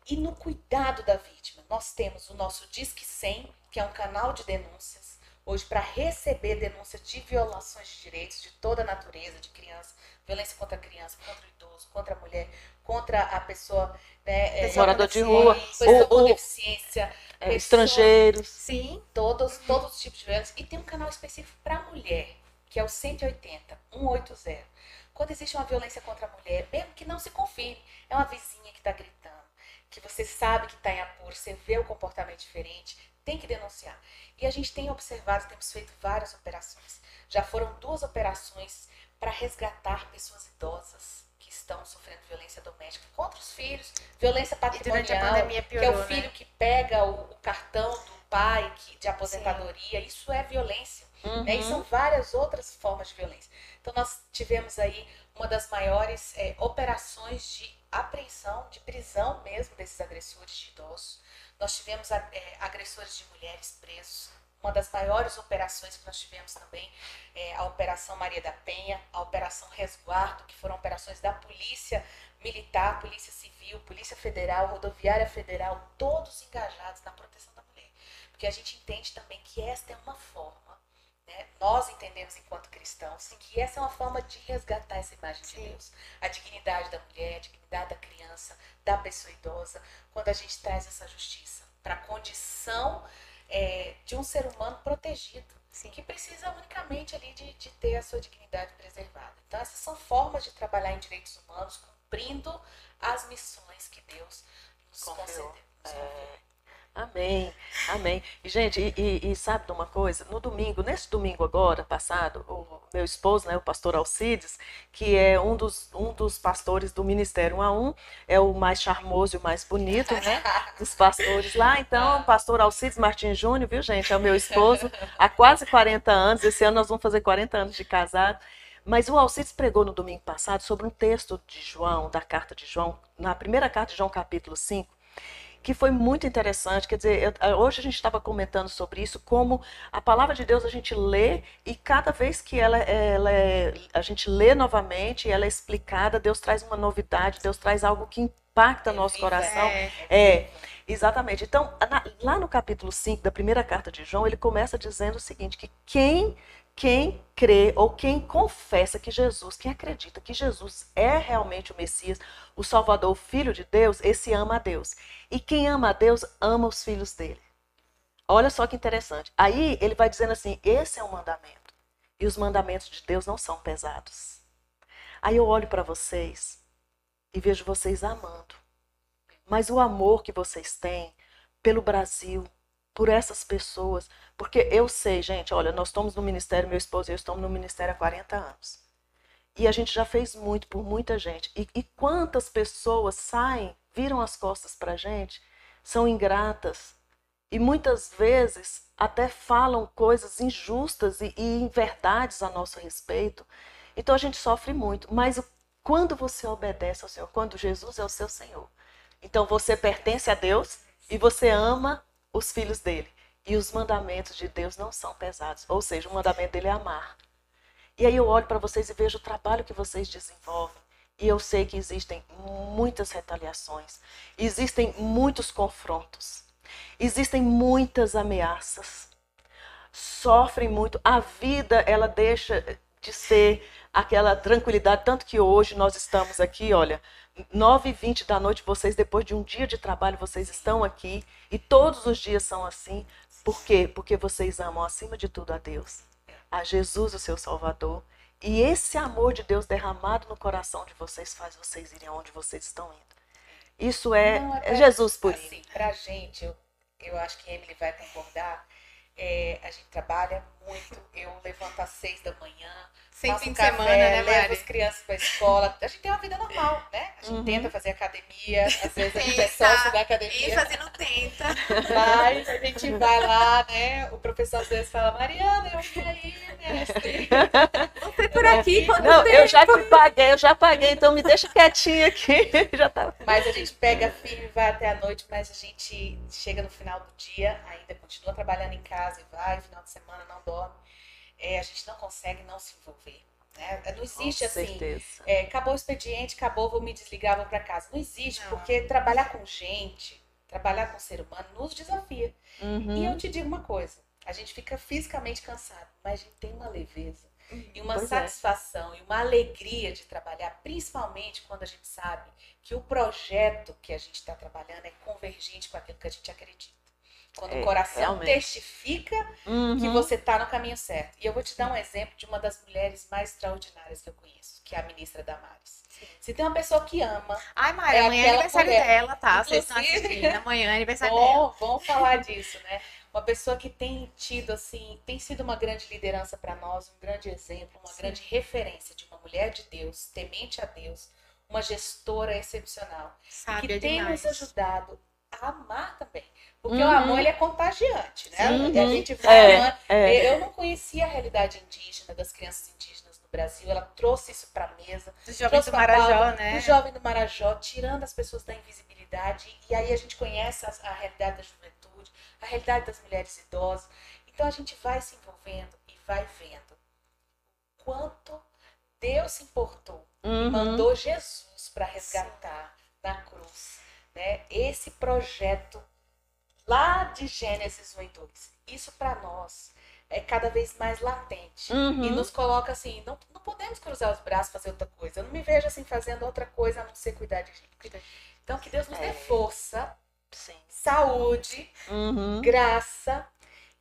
e no cuidado da vítima. Nós temos o nosso Disque 100, que é um canal de denúncias, hoje para receber denúncias de violações de direitos de toda a natureza, de criança, violência contra a criança, contra o idoso, contra a mulher, contra a pessoa, né, é, morador de rua, pessoa com deficiência, é, pessoa, estrangeiros. Sim, todos, todos os tipos de violência. E tem um canal específico para a mulher, que é o 180, 180. Quando existe uma violência contra a mulher, mesmo que não se confirme, é uma vizinha que está gritando, que você sabe que está em apuro, você vê o comportamento diferente, tem que denunciar. E a gente tem observado, temos feito várias operações. Já foram duas operações para resgatar pessoas idosas que estão sofrendo violência doméstica contra os filhos, violência patrimonial, piorou, que é o filho né? que pega o, o, cartão do pai que, de aposentadoria. Sim. Isso é violência. Uhum. Né? E são várias outras formas de violência. Então nós tivemos aí uma das maiores é, operações de apreensão, de prisão mesmo desses agressores de idosos. Nós tivemos é, agressores de mulheres presos. Uma das maiores operações que nós tivemos também é a Operação Maria da Penha, a Operação Resguardo, que foram operações da Polícia Militar, Polícia Civil, Polícia Federal, Rodoviária Federal, todos engajados na proteção da mulher. Porque a gente entende também que esta é uma forma, né? nós entendemos enquanto cristãos, que essa é uma forma de resgatar essa imagem Sim. de Deus. A dignidade da mulher, a dignidade da criança, da pessoa idosa, quando a gente traz essa justiça para a condição é, de um ser humano protegido. Sim. que precisa unicamente ali de, de ter a sua dignidade preservada. Então, essas são formas de trabalhar em direitos humanos, cumprindo as missões que Deus nos concedeu. É, Amém, amém. E, gente, e, e, e, sabe de uma coisa? No domingo, nesse domingo agora, passado, o meu esposo, né, o pastor Alcides, que é um dos, um dos pastores do Ministério 1 a 1, é o mais charmoso e o mais bonito, né, dos pastores lá. Então, o pastor Alcides Martins Júnior, viu, gente, é o meu esposo há quase 40 anos. Esse ano nós vamos fazer 40 anos de casado. Mas o Alcides pregou no domingo passado sobre um texto de João, da carta de João, na primeira carta de João, capítulo 5, que foi muito interessante. Quer dizer, eu, hoje a gente estava comentando sobre isso, como a palavra de Deus a gente lê e cada vez que ela, ela é, a gente lê novamente, ela é explicada, Deus traz uma novidade, Deus traz algo que impacta é nosso coração. É, é, exatamente. Então, na, lá no capítulo 5 da primeira carta de João, ele começa dizendo o seguinte, que quem quem crê ou quem confessa que Jesus, quem acredita que Jesus é realmente o Messias, o Salvador, o Filho de Deus, esse ama a Deus. E quem ama a Deus, ama os filhos dele. Olha só que interessante. Aí ele vai dizendo assim: esse é o mandamento. E os mandamentos de Deus não são pesados. Aí eu olho para vocês e vejo vocês amando. Mas o amor que vocês têm pelo Brasil, por essas pessoas, porque eu sei, gente, olha, nós estamos no ministério, meu esposo e eu estamos no ministério há 40 anos. E a gente já fez muito por muita gente. E, e quantas pessoas saem, viram as costas para a gente, são ingratas. E muitas vezes até falam coisas injustas e, e inverdades a nosso respeito. Então a gente sofre muito. Mas quando você obedece ao Senhor, quando Jesus é o seu Senhor, então você pertence a Deus e você ama os filhos dele. E os mandamentos de Deus não são pesados. Ou seja, o mandamento dele é amar. E aí eu olho para vocês e vejo o trabalho que vocês desenvolvem. E eu sei que existem muitas retaliações, existem muitos confrontos, existem muitas ameaças. Sofrem muito. A vida, ela deixa de ser aquela tranquilidade, tanto que hoje nós estamos aqui, olha, 9 e 20 da noite, vocês, depois de um dia de trabalho, vocês estão aqui. E todos os dias são assim. Por quê? Porque vocês amam acima de tudo a Deus, a Jesus, o seu Salvador. E esse amor de Deus derramado no coração de vocês faz vocês irem aonde vocês estão indo. Isso é, Não, é, Jesus por assim, Para gente, eu, eu acho que Emily vai concordar. É, a gente trabalha muito. Eu levanto às seis da manhã, sem fim de café, semana, né, Mari? Levo as crianças para a escola. A gente tem uma vida normal, né? A gente uhum. tenta fazer academia, às vezes a gente é sócio da academia. E fazendo tenta. Mas a gente vai lá, né? O professor às vezes fala, Mariana, eu vim aí, mestre. Você por aqui, quando Não, eu já te paguei, eu já paguei, então me deixa quietinha aqui. já tá... Mas a gente pega firme, vai até a noite, mas a gente chega no final do dia, ainda continua trabalhando em casa e vai, final de semana não dorme é, a gente não consegue não se envolver. Né? Não existe com assim, é, acabou o expediente, acabou, vou me desligar, vou para casa. Não existe, não. porque trabalhar com gente, trabalhar com ser humano nos desafia. Uhum. E eu te digo uma coisa, a gente fica fisicamente cansado, mas a gente tem uma leveza uhum. e uma pois é. satisfação é. e uma alegria de trabalhar, principalmente quando a gente sabe que o projeto que a gente está trabalhando é convergente com aquilo que a gente acredita. Quando é, o coração realmente. testifica uhum. que você está no caminho certo. E eu vou te dar um exemplo de uma das mulheres mais extraordinárias que eu conheço, que é a ministra Damares. Se tem uma pessoa que ama. Ai, Maria, é amanhã é aniversário mulher. dela, tá? Vocês estão assistindo. Amanhã é aniversário bom, dela. Vamos falar disso, né? Uma pessoa que tem tido, assim, tem sido uma grande liderança para nós, um grande exemplo, uma Sim. grande referência de uma mulher de Deus, temente a Deus, uma gestora excepcional. Sábia que tem demais. nos ajudado amar também. Porque uhum. o amor ele é contagiante, né? Uhum. A gente vai é, amando. É. Eu não conhecia a realidade indígena, das crianças indígenas no Brasil. Ela trouxe isso para mesa. Do jovem do Marajó, Paulo, né? Do jovem do Marajó, tirando as pessoas da invisibilidade. E aí a gente conhece a, a realidade da juventude, a realidade das mulheres idosas. Então a gente vai se envolvendo e vai vendo o quanto Deus se importou uhum. e mandou Jesus para resgatar Sim. na cruz né? esse projeto lá de Gênesis 1 e 2. Isso para nós é cada vez mais latente uhum. e nos coloca assim, não, não podemos cruzar os braços fazer outra coisa. Eu não me vejo assim fazendo outra coisa a não ser cuidar de gente. Então que Deus nos é. dê força, Sim. saúde, uhum. graça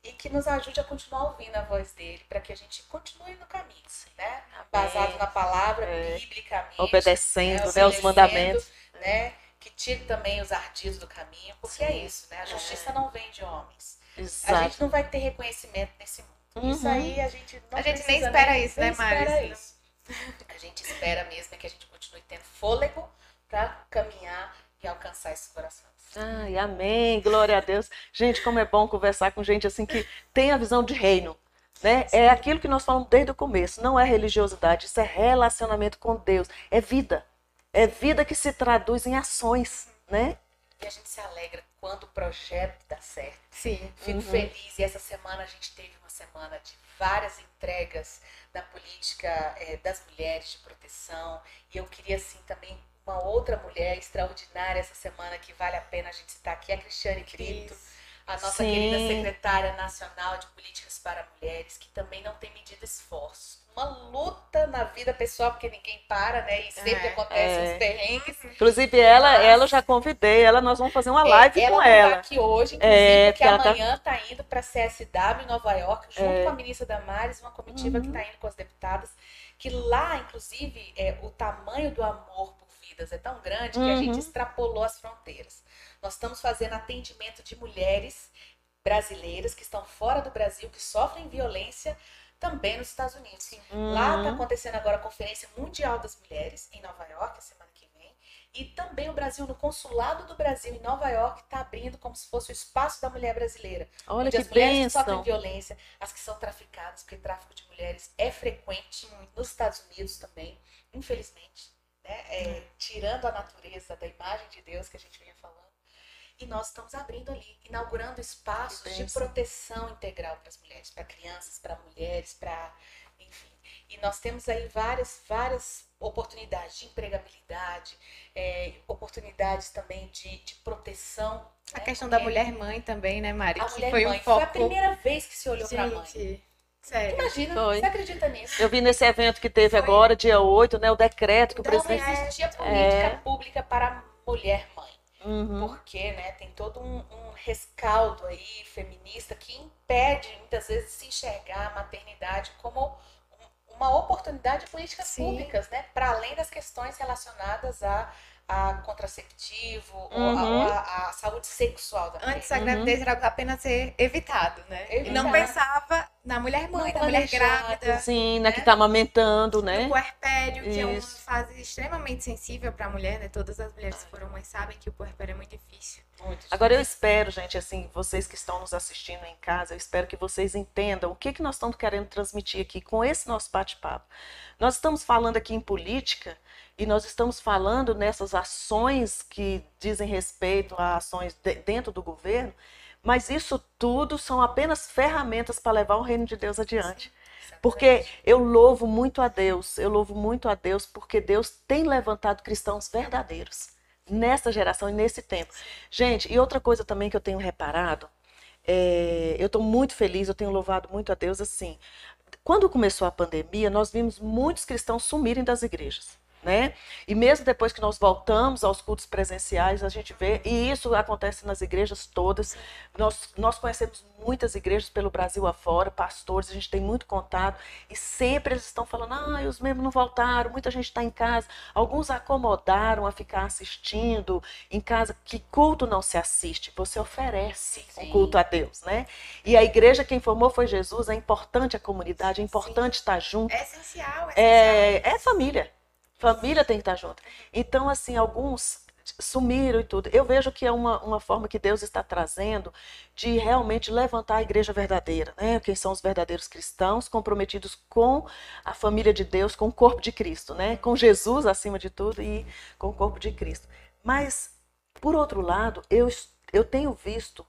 e que nos ajude a continuar ouvindo a voz dele, para que a gente continue no caminho, né? Basado na palavra, é. biblicamente. Obedecendo, né, né os mandamentos. Né? Que tire também os ardidos do caminho, porque é Sim. é isso, né? A justiça é. não vem de homens. Exato. A gente não vai ter reconhecimento nesse mundo. Uhum. Isso aí a gente não A gente nem espera nem, isso, né, Mari? A gente espera mesmo é que a gente continue tendo fôlego para caminhar e alcançar esses corações. Ai, amém, glória a Deus. Gente, como é bom conversar com gente assim que tem a visão de reino. Né? É aquilo que nós falamos desde o começo. Não é religiosidade, isso é relacionamento com Deus. É vida. É vida que se traduz em ações, né? E a gente se alegra quando o projeto dá certo. Sim. Fico uhum. feliz. E essa semana a gente teve uma semana de várias entregas da política é, das mulheres de proteção. E eu queria, assim, também uma outra mulher extraordinária essa semana que vale a pena a gente citar aqui, a Cristiane Crito, a nossa Sim. querida secretária nacional de políticas para mulheres, que também não tem medido esforços uma luta na vida pessoal, porque ninguém para, né? E sempre é, acontecem é. os perrengues. Inclusive, ela, Mas... ela eu já convidei, ela, nós vamos fazer uma é, live ela com ela. Ela tá aqui hoje, inclusive, é, porque tá amanhã está tá indo para a CSW em Nova York, junto é. com a ministra Damares, uma comitiva uhum. que está indo com as deputadas, que lá, inclusive, é, o tamanho do amor por vidas é tão grande uhum. que a gente uhum. extrapolou as fronteiras. Nós estamos fazendo atendimento de mulheres brasileiras que estão fora do Brasil, que sofrem violência também nos Estados Unidos. Uhum. Lá está acontecendo agora a Conferência Mundial das Mulheres, em Nova York, semana que vem. E também o Brasil, no Consulado do Brasil em Nova York, está abrindo como se fosse o espaço da mulher brasileira. Olha onde que as mulheres bênção. que sofrem violência, as que são traficadas, porque tráfico de mulheres é frequente nos Estados Unidos também, infelizmente. Né? É. Tirando a natureza da imagem de Deus que a gente vinha falando e nós estamos abrindo ali, inaugurando espaços de proteção integral para as mulheres, para crianças, para mulheres, para enfim. E nós temos aí várias, várias oportunidades de empregabilidade, é, oportunidades também de, de proteção. A né? questão da mulher mãe também, né, Mari? A que mulher foi mãe um foco... foi a primeira vez que se olhou para a mãe. Sério? Imagina, Foi. você acredita nisso? Eu vi nesse evento que teve Foi. agora, dia 8, né, o decreto que então, o presidente... Não existia política é... pública para a mulher mãe. Uhum. Porque né, tem todo um, um, rescaldo aí feminista que impede, muitas vezes, de se enxergar a maternidade como uma oportunidade de políticas Sim. públicas, né? Para além das questões relacionadas a a contraceptivo uhum. ou a, a, a, saúde sexual da mulher. Antes a gravidez uhum. era apenas ser evitado, né? Evitar. E não pensava na mulher mãe, na mulher grávida. Sim, né? na que está amamentando, né? No puerpério, que é uma fase extremamente sensível para a mulher, né? Todas as mulheres que foram mães sabem que o puerpério é muito difícil. Muito Agora eu espero, gente, assim, vocês que estão nos assistindo em casa, eu espero que vocês entendam o que, que nós estamos querendo transmitir aqui com esse nosso bate-papo. Nós estamos falando aqui em política, e nós estamos falando nessas ações que dizem respeito a ações de, dentro do governo, mas isso tudo são apenas ferramentas para levar o reino de Deus adiante. Porque eu louvo muito a Deus, eu louvo muito a Deus porque Deus tem levantado cristãos verdadeiros nessa geração e nesse tempo. Gente, e outra coisa também que eu tenho reparado, é, eu estou muito feliz, eu tenho louvado muito a Deus assim. Quando começou a pandemia, nós vimos muitos cristãos sumirem das igrejas né? E mesmo depois que nós voltamos aos cultos presenciais, a gente vê, e isso acontece nas igrejas todas. Nós, nós conhecemos muitas igrejas pelo Brasil afora, pastores, a gente tem muito contato, e sempre eles estão falando: ah, os membros não voltaram, muita gente está em casa. Alguns acomodaram a ficar assistindo em casa. Que culto não se assiste? Você oferece Sim. um culto a Deus, né? E a igreja quem formou foi Jesus, é importante a comunidade, é importante Sim. estar junto. É essencial, é, essencial. é, é família. Família tem que estar junto. Então, assim, alguns sumiram e tudo. Eu vejo que é uma, uma forma que Deus está trazendo de realmente levantar a igreja verdadeira, né? Quem são os verdadeiros cristãos comprometidos com a família de Deus, com o corpo de Cristo, né? Com Jesus acima de tudo e com o corpo de Cristo. Mas, por outro lado, eu, eu tenho visto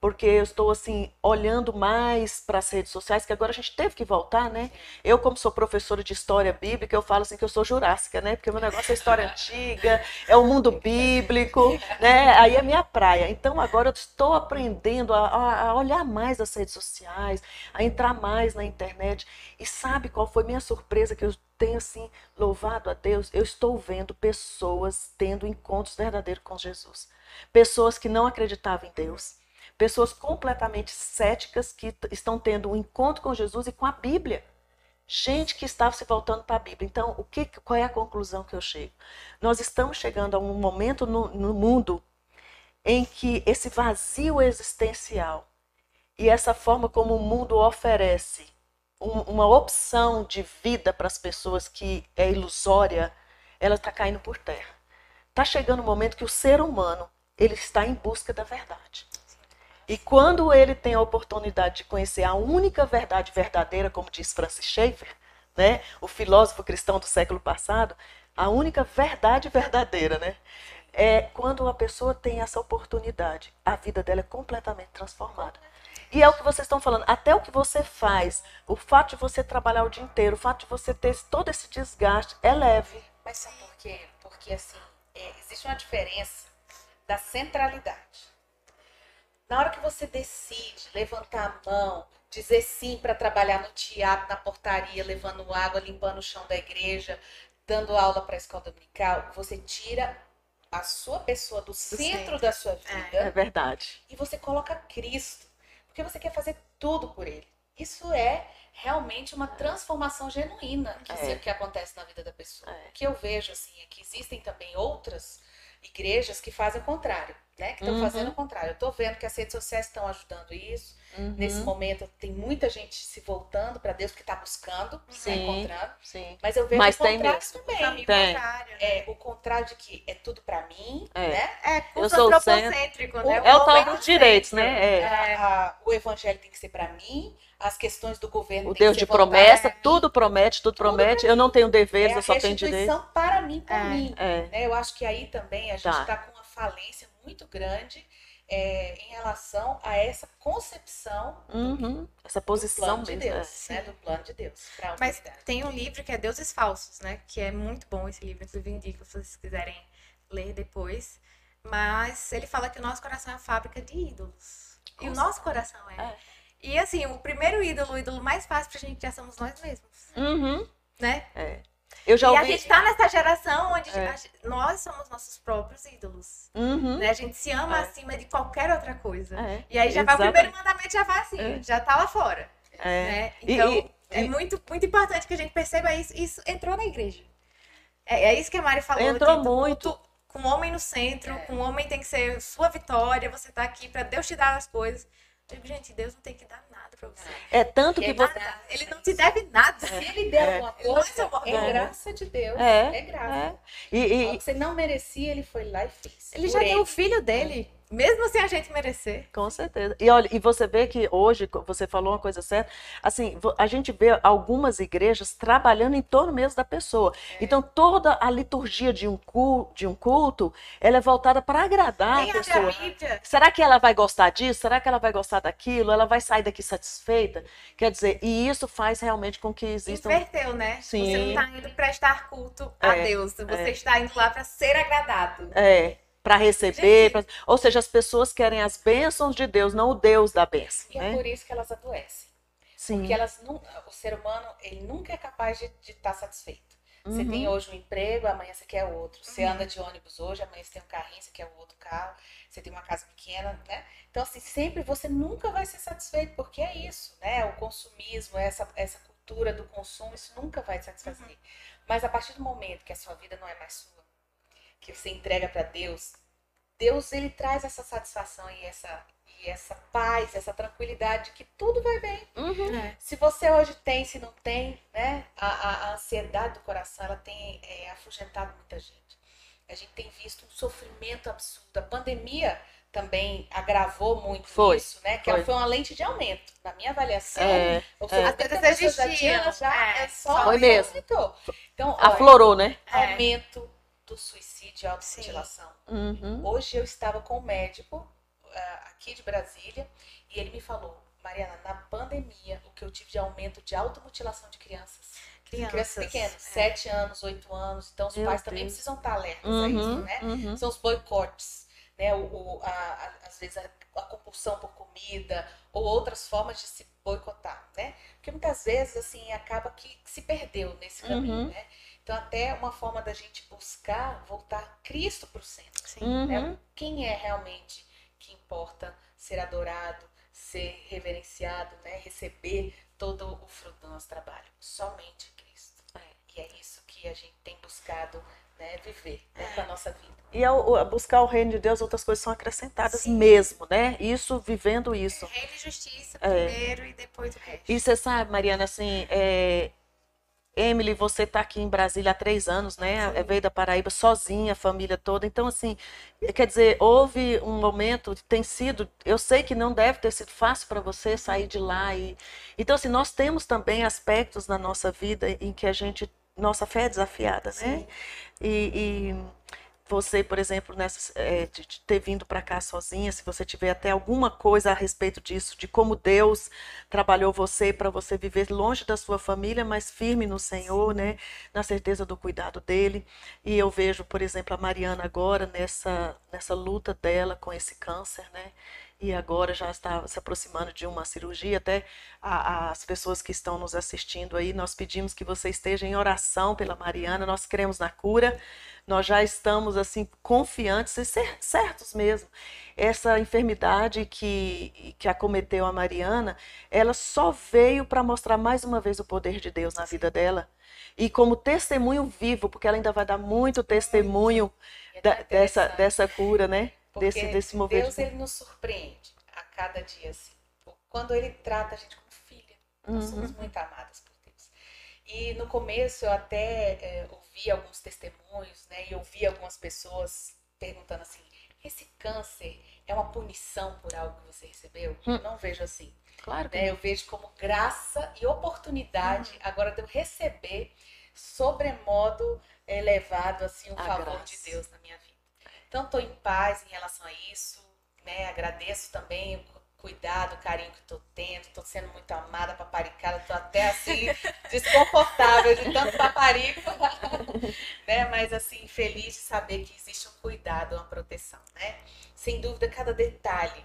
porque eu estou assim olhando mais para as redes sociais, que agora a gente teve que voltar, né? Eu, como sou professora de história bíblica, eu falo assim que eu sou jurássica, né? Porque o meu negócio é história antiga, é o mundo bíblico, né? Aí é minha praia. Então agora eu estou aprendendo a, a olhar mais as redes sociais, a entrar mais na internet. E sabe qual foi minha surpresa que eu tenho assim louvado a Deus? Eu estou vendo pessoas tendo encontros verdadeiros com Jesus. Pessoas que não acreditavam em Deus pessoas completamente céticas que estão tendo um encontro com Jesus e com a Bíblia. Gente que estava se voltando para a Bíblia. Então, o que, qual é a conclusão que eu chego? Nós estamos chegando a um momento no, no mundo em que esse vazio existencial e essa forma como o mundo oferece um, uma opção de vida para as pessoas que é ilusória, ela está caindo por terra. Está chegando o um momento que o ser humano ele está em busca da verdade. E quando ele tem a oportunidade de conhecer a única verdade verdadeira, como diz Francis Schaeffer, né, o filósofo cristão do século passado, a única verdade verdadeira, né, é quando a pessoa tem essa oportunidade, a vida dela é completamente transformada. E é o que vocês estão falando, até o que você faz, o fato de você trabalhar o dia inteiro, o fato de você ter todo esse desgaste, é leve. Mas sabe por quê? Porque assim, é, existe uma diferença da centralidade. Na hora que você decide levantar a mão, dizer sim para trabalhar no teatro, na portaria, levando água, limpando o chão da igreja, dando aula para a escola dominical, você tira a sua pessoa do, do centro, centro, da sua é, vida. É, é verdade. E você coloca Cristo, porque você quer fazer tudo por ele. Isso é realmente uma transformação genuína que, é. que acontece na vida da pessoa. É. O que eu vejo assim é que existem também outras igrejas que fazem o contrário, né? Que estão uhum. fazendo o contrário. Eu estou vendo que as redes sociais estão ajudando isso. Uhum. Nesse momento tem muita gente se voltando para Deus que está buscando, está encontrando. Sim. Mas eu vejo Mas o contrário também. Tem. Contrário, né? É o contrário de que é tudo para mim, é. né? É curso antropocêntrico, né? É o tal dos direitos, né? É. é. A, o evangelho tem que ser para mim, as questões do governo. O Deus de promessa, tudo promete, tudo, tudo promete. Eu não tenho deveres, é eu só tenho direitos. para mim, por é. mim. É. Né? Eu acho que aí também a gente está tá com uma falência muito grande é, em relação a essa concepção, uhum. do, essa posição de Deus, né? Do plano de Deus. Mas tem um livro que é Deuses Falsos, né? Que é muito bom esse livro, inclusive indico se vocês quiserem ler depois. Mas ele fala que o nosso coração é uma fábrica de ídolos. Com e o nosso coração é. é. E assim, o primeiro ídolo, o ídolo mais fácil pra gente já somos nós mesmos. Uhum. Né? É. Eu já ouvi... E a gente tá nessa geração onde é. gente, nós somos nossos próprios ídolos. Uhum. Né? A gente se ama é. acima de qualquer outra coisa. É. E aí já vai o primeiro mandamento, já vai assim, é. já tá lá fora. É. Né? Então, e, e, é muito, muito importante que a gente perceba isso. Isso entrou na igreja. É, é isso que a Mari falou. Entrou muito. Com o homem no centro, com o homem tem que ser sua vitória, você tá aqui para Deus te dar as coisas. Eu digo, gente, Deus não tem que dar nada pra você. É tanto que você. Ele não te deve nada. Se ele der alguma coisa, é, é graça de Deus. É, é graça. É. E, e, você não merecia, ele foi lá e fez. Ele já deu o filho dele. Mesmo sem a gente merecer. Com certeza. E olha, e você vê que hoje, você falou uma coisa certa, assim, a gente vê algumas igrejas trabalhando em torno mesmo da pessoa. É. Então, toda a liturgia de um culto, de um culto ela é voltada para agradar Nem a pessoa. A Será que ela vai gostar disso? Será que ela vai gostar daquilo? Ela vai sair daqui satisfeita? Quer dizer, e isso faz realmente com que exista. Inverteu, né? Sim. Você não está indo prestar culto a é, Deus. Você é. está indo lá para ser agradado. É para receber. Pra... Ou seja, as pessoas querem as bênçãos de Deus, não o Deus da bênção. E é né? é por isso que elas adoecem. Sim. Porque elas não, o ser humano ele nunca é capaz de estar tá satisfeito. Você uhum. tem hoje um emprego, amanhã você quer outro. Você uhum. anda de ônibus hoje, amanhã você tem um carrinho, você quer outro carro. Você tem uma casa pequena, né? Então, assim, sempre você nunca vai ser satisfeito, porque é isso, né? O consumismo, essa, essa cultura do consumo, isso nunca vai te satisfazer. Uhum. Mas a partir do momento que a sua vida não é mais sua, que você entrega para Deus, Deus ele traz essa satisfação e essa e essa paz, essa tranquilidade que tudo vai bem. Uhum. É. Se você hoje tem, se não tem, né? A, a, a ansiedade do coração ela tem é, afugentado muita gente. A gente tem visto um sofrimento absurdo. A pandemia também agravou muito foi, isso, né? Que foi. ela foi uma lente de aumento. Na minha avaliação, é, seja, é. até já existia, já é, só foi mesmo. Então, aflorou, olha, né? Aumento do suicídio e automutilação. Uhum. Hoje eu estava com um médico uh, aqui de Brasília e ele me falou, Mariana, na pandemia, o que eu tive de aumento de automutilação de crianças. Crianças, crianças pequenas, é. 7 anos, 8 anos. Então, os Meu pais Deus. também precisam estar alertas uhum, a isso, né? Uhum. São os boicotes, né? O, o a, a, às vezes, a, a, compulsão por comida ou outras formas de se boicotar, né? Porque muitas vezes, assim, acaba que, que se perdeu nesse caminho, uhum. né? Então, até uma forma da gente buscar voltar Cristo para o centro. Sim, uhum. né? Quem é realmente que importa ser adorado, ser reverenciado, né? receber todo o fruto do nosso trabalho. Somente Cristo. É. E é isso que a gente tem buscado né, viver né, para a nossa vida. E ao, buscar o reino de Deus, outras coisas são acrescentadas Sim. mesmo, né? Isso, vivendo isso. É, reino e justiça é. primeiro e depois o resto. E você sabe, Mariana, assim, é, Emily, você está aqui em Brasília há três anos, né? Sim. Veio da Paraíba sozinha, a família toda. Então, assim, quer dizer, houve um momento, tem sido, eu sei que não deve ter sido fácil para você sair de lá. E, então, assim, nós temos também aspectos na nossa vida em que a gente, nossa fé é desafiada, né? E, e você, por exemplo, nessa, é, de, de ter vindo para cá sozinha, se você tiver até alguma coisa a respeito disso, de como Deus trabalhou você para você viver longe da sua família, mas firme no Senhor, né, na certeza do cuidado dele. E eu vejo, por exemplo, a Mariana agora nessa nessa luta dela com esse câncer, né? E agora já está se aproximando de uma cirurgia. Até a, as pessoas que estão nos assistindo aí, nós pedimos que você esteja em oração pela Mariana. Nós cremos na cura, nós já estamos assim confiantes e certos mesmo. Essa enfermidade que, que acometeu a Mariana, ela só veio para mostrar mais uma vez o poder de Deus na vida dela. E como testemunho vivo, porque ela ainda vai dar muito testemunho da, dessa, dessa cura, né? Porque desse, desse mover Deus ele nos surpreende a cada dia assim. Quando ele trata a gente como filha, nós uhum. somos muito amadas por Deus. E no começo eu até é, ouvi alguns testemunhos, né? E ouvi algumas pessoas perguntando assim: esse câncer é uma punição por algo que você recebeu? Hum. Eu não vejo assim. Claro. Né? Eu vejo como graça e oportunidade hum. agora de eu receber sobremodo elevado assim o a favor graça. de Deus na minha vida. Então, estou em paz em relação a isso, né? Agradeço também o cuidado, o carinho que estou tendo, estou sendo muito amada, paparicada, estou até assim, desconfortável de tanto paparico, né? Mas assim, feliz de saber que existe um cuidado, uma proteção, né? Sem dúvida, cada detalhe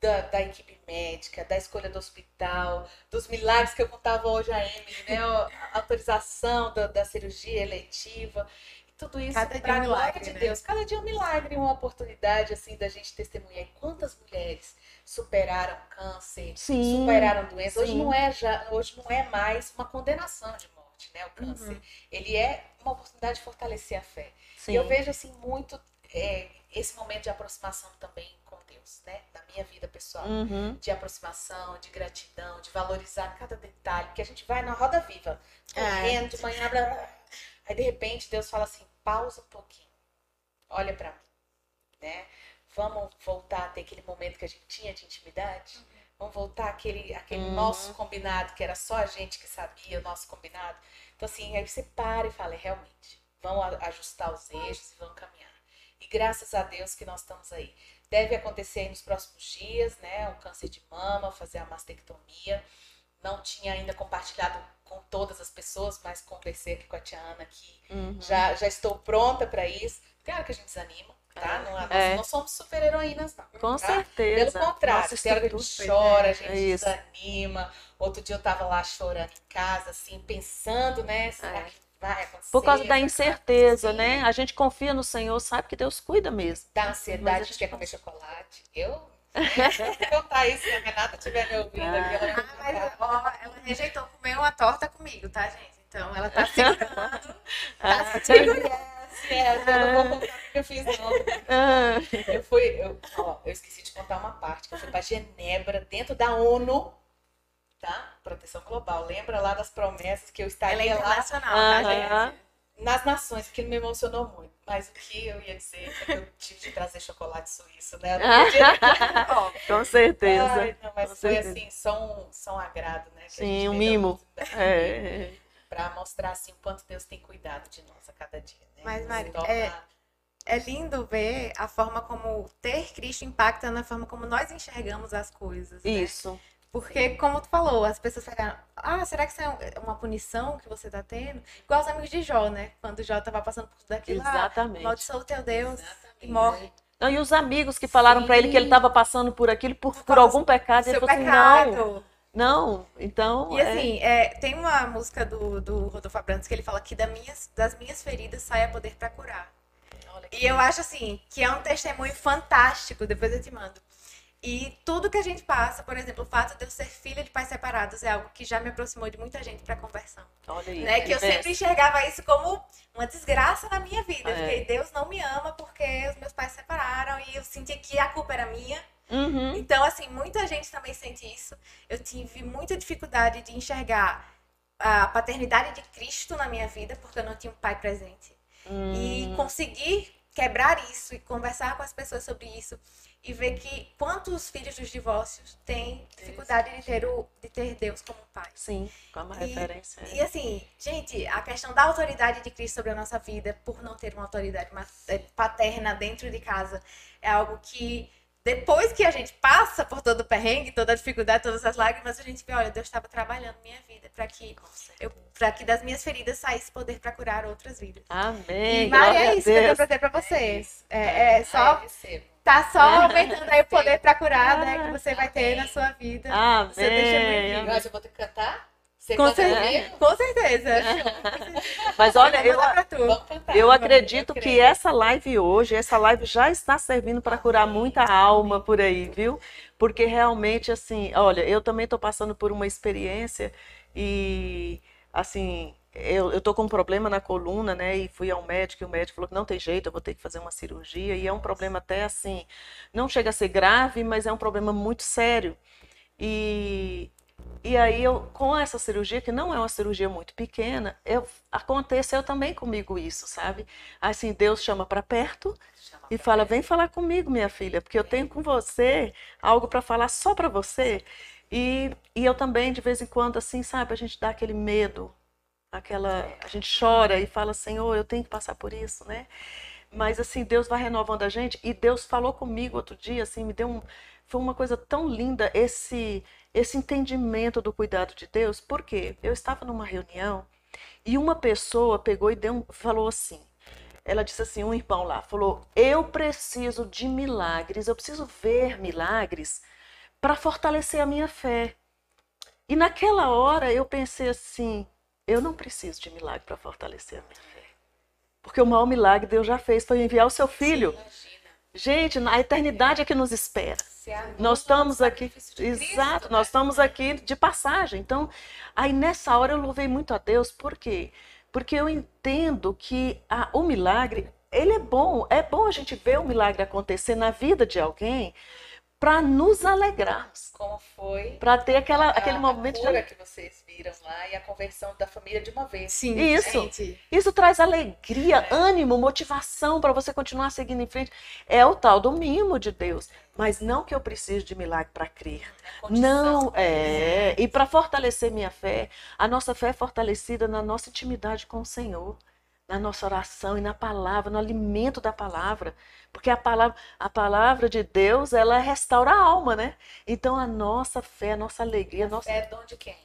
da, da, equipe médica, da escolha do hospital, dos milagres que eu contava hoje a Emily, né? A autorização da, da cirurgia eletiva tudo isso para a um glória de né? Deus. Cada dia é um milagre, uma oportunidade assim da gente testemunhar. E quantas mulheres superaram câncer, sim, superaram doenças. Hoje não é já, hoje não é mais uma condenação de morte, né? O câncer, uhum. ele é uma oportunidade de fortalecer a fé. Sim. E eu vejo assim muito é, esse momento de aproximação também com Deus, né? Da minha vida pessoal, uhum. de aproximação, de gratidão, de valorizar cada detalhe, porque a gente vai na roda viva, é. correndo de manhã, blá, aí de repente Deus fala assim, pausa um pouquinho, olha para mim, né? Vamos voltar a ter aquele momento que a gente tinha de intimidade? Uhum. Vamos voltar àquele, àquele uhum. nosso combinado, que era só a gente que sabia, o nosso combinado. Então, assim, aí você para e fala, realmente, vamos ajustar os eixos e vamos caminhar. E graças a Deus que nós estamos aí. Deve acontecer nos próximos dias, né? O câncer de mama, fazer a mastectomia. Não tinha ainda compartilhado com todas as pessoas, mas conversei aqui com a Tia Ana que uhum. já, já estou pronta para isso. Tem hora que a gente desanima, tá? É. Não, nós é. não somos super heroínas, não. Com tá? certeza. Pelo contrário, Nossa, tem hora que a gente chora, a gente é desanima. Outro dia eu tava lá chorando em casa, assim, pensando, né? Será é. que vai acontecer? Por causa da incerteza, né? A gente confia no Senhor, sabe que Deus cuida mesmo. Da ansiedade, a gente quer comer chocolate. Eu eu tá aí, se a Renata estiver me ouvindo aqui, ela ah, mas, ó, ela rejeitou comer uma torta comigo, tá, gente? Então ela tá segurando. tá segurando. Yes, yes, eu não vou contar o que eu fiz, não. Ah. Eu fui, eu, ó, eu esqueci de contar uma parte, que eu fui pra Genebra, dentro da ONU, tá? Proteção Global. Lembra lá das promessas que eu estaria Ela é internacional, lá? tá, gente? Nas nações, que me emocionou muito. Mas o que eu ia dizer é que eu tive de trazer chocolate suíço, né? Com certeza. Ai, não, mas Com foi certeza. assim, só um, só um agrado, né? Sim, um mimo. É. Para mostrar assim, o quanto Deus tem cuidado de nós a cada dia. Né? Mas, Mari, torna... é, é lindo ver a forma como ter Cristo impacta na forma como nós enxergamos as coisas. Né? Porque, como tu falou, as pessoas ficaram, ah, será que isso é uma punição que você tá tendo? Igual os amigos de Jó, né? Quando Jó tava passando por tudo aquilo, ah, Exatamente. ah, o teu Deus Exatamente. e morre. Não, e os amigos que falaram para ele que ele estava passando por aquilo, por, por algum pecado, ele falou assim, não, não, então... E é... assim, é, tem uma música do, do Rodolfo Abrantes que ele fala que das minhas, das minhas feridas sai a poder para curar. E eu acho assim, que é um testemunho fantástico, depois eu te mando E tudo que a gente passa, por exemplo, o fato de eu ser filha de pais separados é algo que já me aproximou de muita gente para conversão. Olha aí, né? Que eu sempre enxergava isso como uma desgraça na minha vida. É. Fiquei, Deus não me ama porque os meus pais separaram e eu senti que a culpa era minha. Uhum. Então, assim, muita gente também sente isso. Eu tive muita dificuldade de enxergar a paternidade de Cristo na minha vida porque eu não tinha um pai presente. Hum. E conseguir quebrar isso e conversar com as pessoas sobre isso e ver que quantos filhos dos divórcios têm dificuldade de ter, o, de ter Deus como pai. Sim, como e, referência. E assim, gente, a questão da autoridade de Cristo sobre a nossa vida, por não ter uma autoridade é, paterna dentro de casa, é algo que depois que a gente passa por todo o perrengue, toda a dificuldade, todas as lágrimas, a gente vê, olha, Deus estava trabalhando minha vida para que eu, para que das minhas feridas saísse poder para curar outras vidas. Amém. E Maria, é isso que eu tenho pra dizer para vocês. É, é, é só tá só aumentando aí o poder para curar, né, que você vai ter na sua vida. Amém. Você deixa muito. eu vou ter que cantar? Com, certeza, com certeza. Mas olha, eu, eu acredito que essa live hoje, essa live já está servindo para curar muita alma por aí, viu? Porque realmente, assim, olha, eu também estou passando por uma experiência e, assim, eu, eu tô com um problema na coluna, né? E fui ao médico e o médico falou que não tem jeito, eu vou ter que fazer uma cirurgia. E é um problema até assim, não chega a ser grave, mas é um problema muito sério. E e aí, eu, com essa cirurgia, que não é uma cirurgia muito pequena, eu, aconteceu também comigo isso, sabe? Assim, Deus chama para perto chama e fala: perto. vem falar comigo, minha filha, porque eu tenho com você algo para falar só para você. E, e eu também, de vez em quando, assim, sabe, a gente dá aquele medo, aquela. A gente chora e fala: Senhor, eu tenho que passar por isso, né? Mas, assim, Deus vai renovando a gente. E Deus falou comigo outro dia, assim, me deu um. Foi uma coisa tão linda esse esse entendimento do cuidado de Deus, porque eu estava numa reunião e uma pessoa pegou e deu falou assim, ela disse assim, um irmão lá, falou, eu preciso de milagres, eu preciso ver milagres para fortalecer a minha fé. E naquela hora eu pensei assim, eu não preciso de milagre para fortalecer a minha fé. Porque o maior milagre Deus já fez foi enviar o seu filho. Gente, na eternidade é que nos espera. Nós estamos aqui, exato, né? nós estamos aqui de passagem. Então, aí nessa hora eu louvei muito a Deus, por quê? Porque eu entendo que a, o milagre, ele é bom, é bom a gente ver o milagre acontecer na vida de alguém, para nos alegrarmos. Como foi? Para ter aquela, a, aquele momento a de... que vocês viram lá e a conversão da família de uma vez. Sim, isso. Gente. Isso traz alegria, é. ânimo, motivação para você continuar seguindo em frente. É o tal do mimo de Deus. Mas não que eu precise de milagre para crer. É não é. E para fortalecer minha fé, a nossa fé é fortalecida na nossa intimidade com o Senhor na nossa oração e na palavra, no alimento da palavra. Porque a palavra, a palavra de Deus, ela restaura a alma, né? Então a nossa fé, a nossa alegria. A, nossa... fé é dom de quem?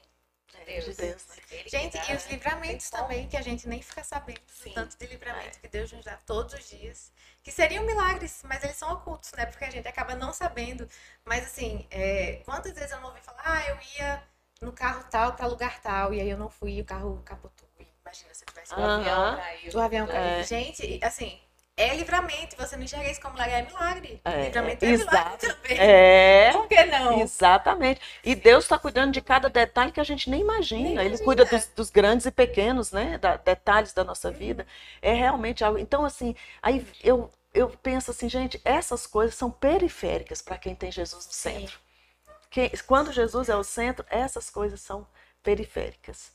Deus. De Deus. Né? Gente, e os livramentos também, que a gente nem fica sabendo. Sim. Tanto de livramento é. que Deus nos dá todos os dias. Que seriam milagres, mas eles são ocultos, né? Porque a gente acaba não sabendo. Mas assim, é, quantas vezes eu não ouvi falar, ah, eu ia no carro tal para lugar tal, e aí eu não fui e o carro capotou. Imagina se tivesse o avião caiu. O avião caiu. É. Gente, assim, é livramento. Você não enxerga isso como milagre, é milagre. É, livramento é milagre também. É. Por que não? Exatamente. E Deus está cuidando de cada detalhe que a gente nem imagina. Nem Ele imagina. cuida dos, dos, grandes e pequenos, né? Da, detalhes da nossa vida. É realmente algo. Então, assim, aí eu, eu penso assim, gente, essas coisas são periféricas para quem tem Jesus no centro. Quem, quando Jesus é o centro, essas coisas são periféricas.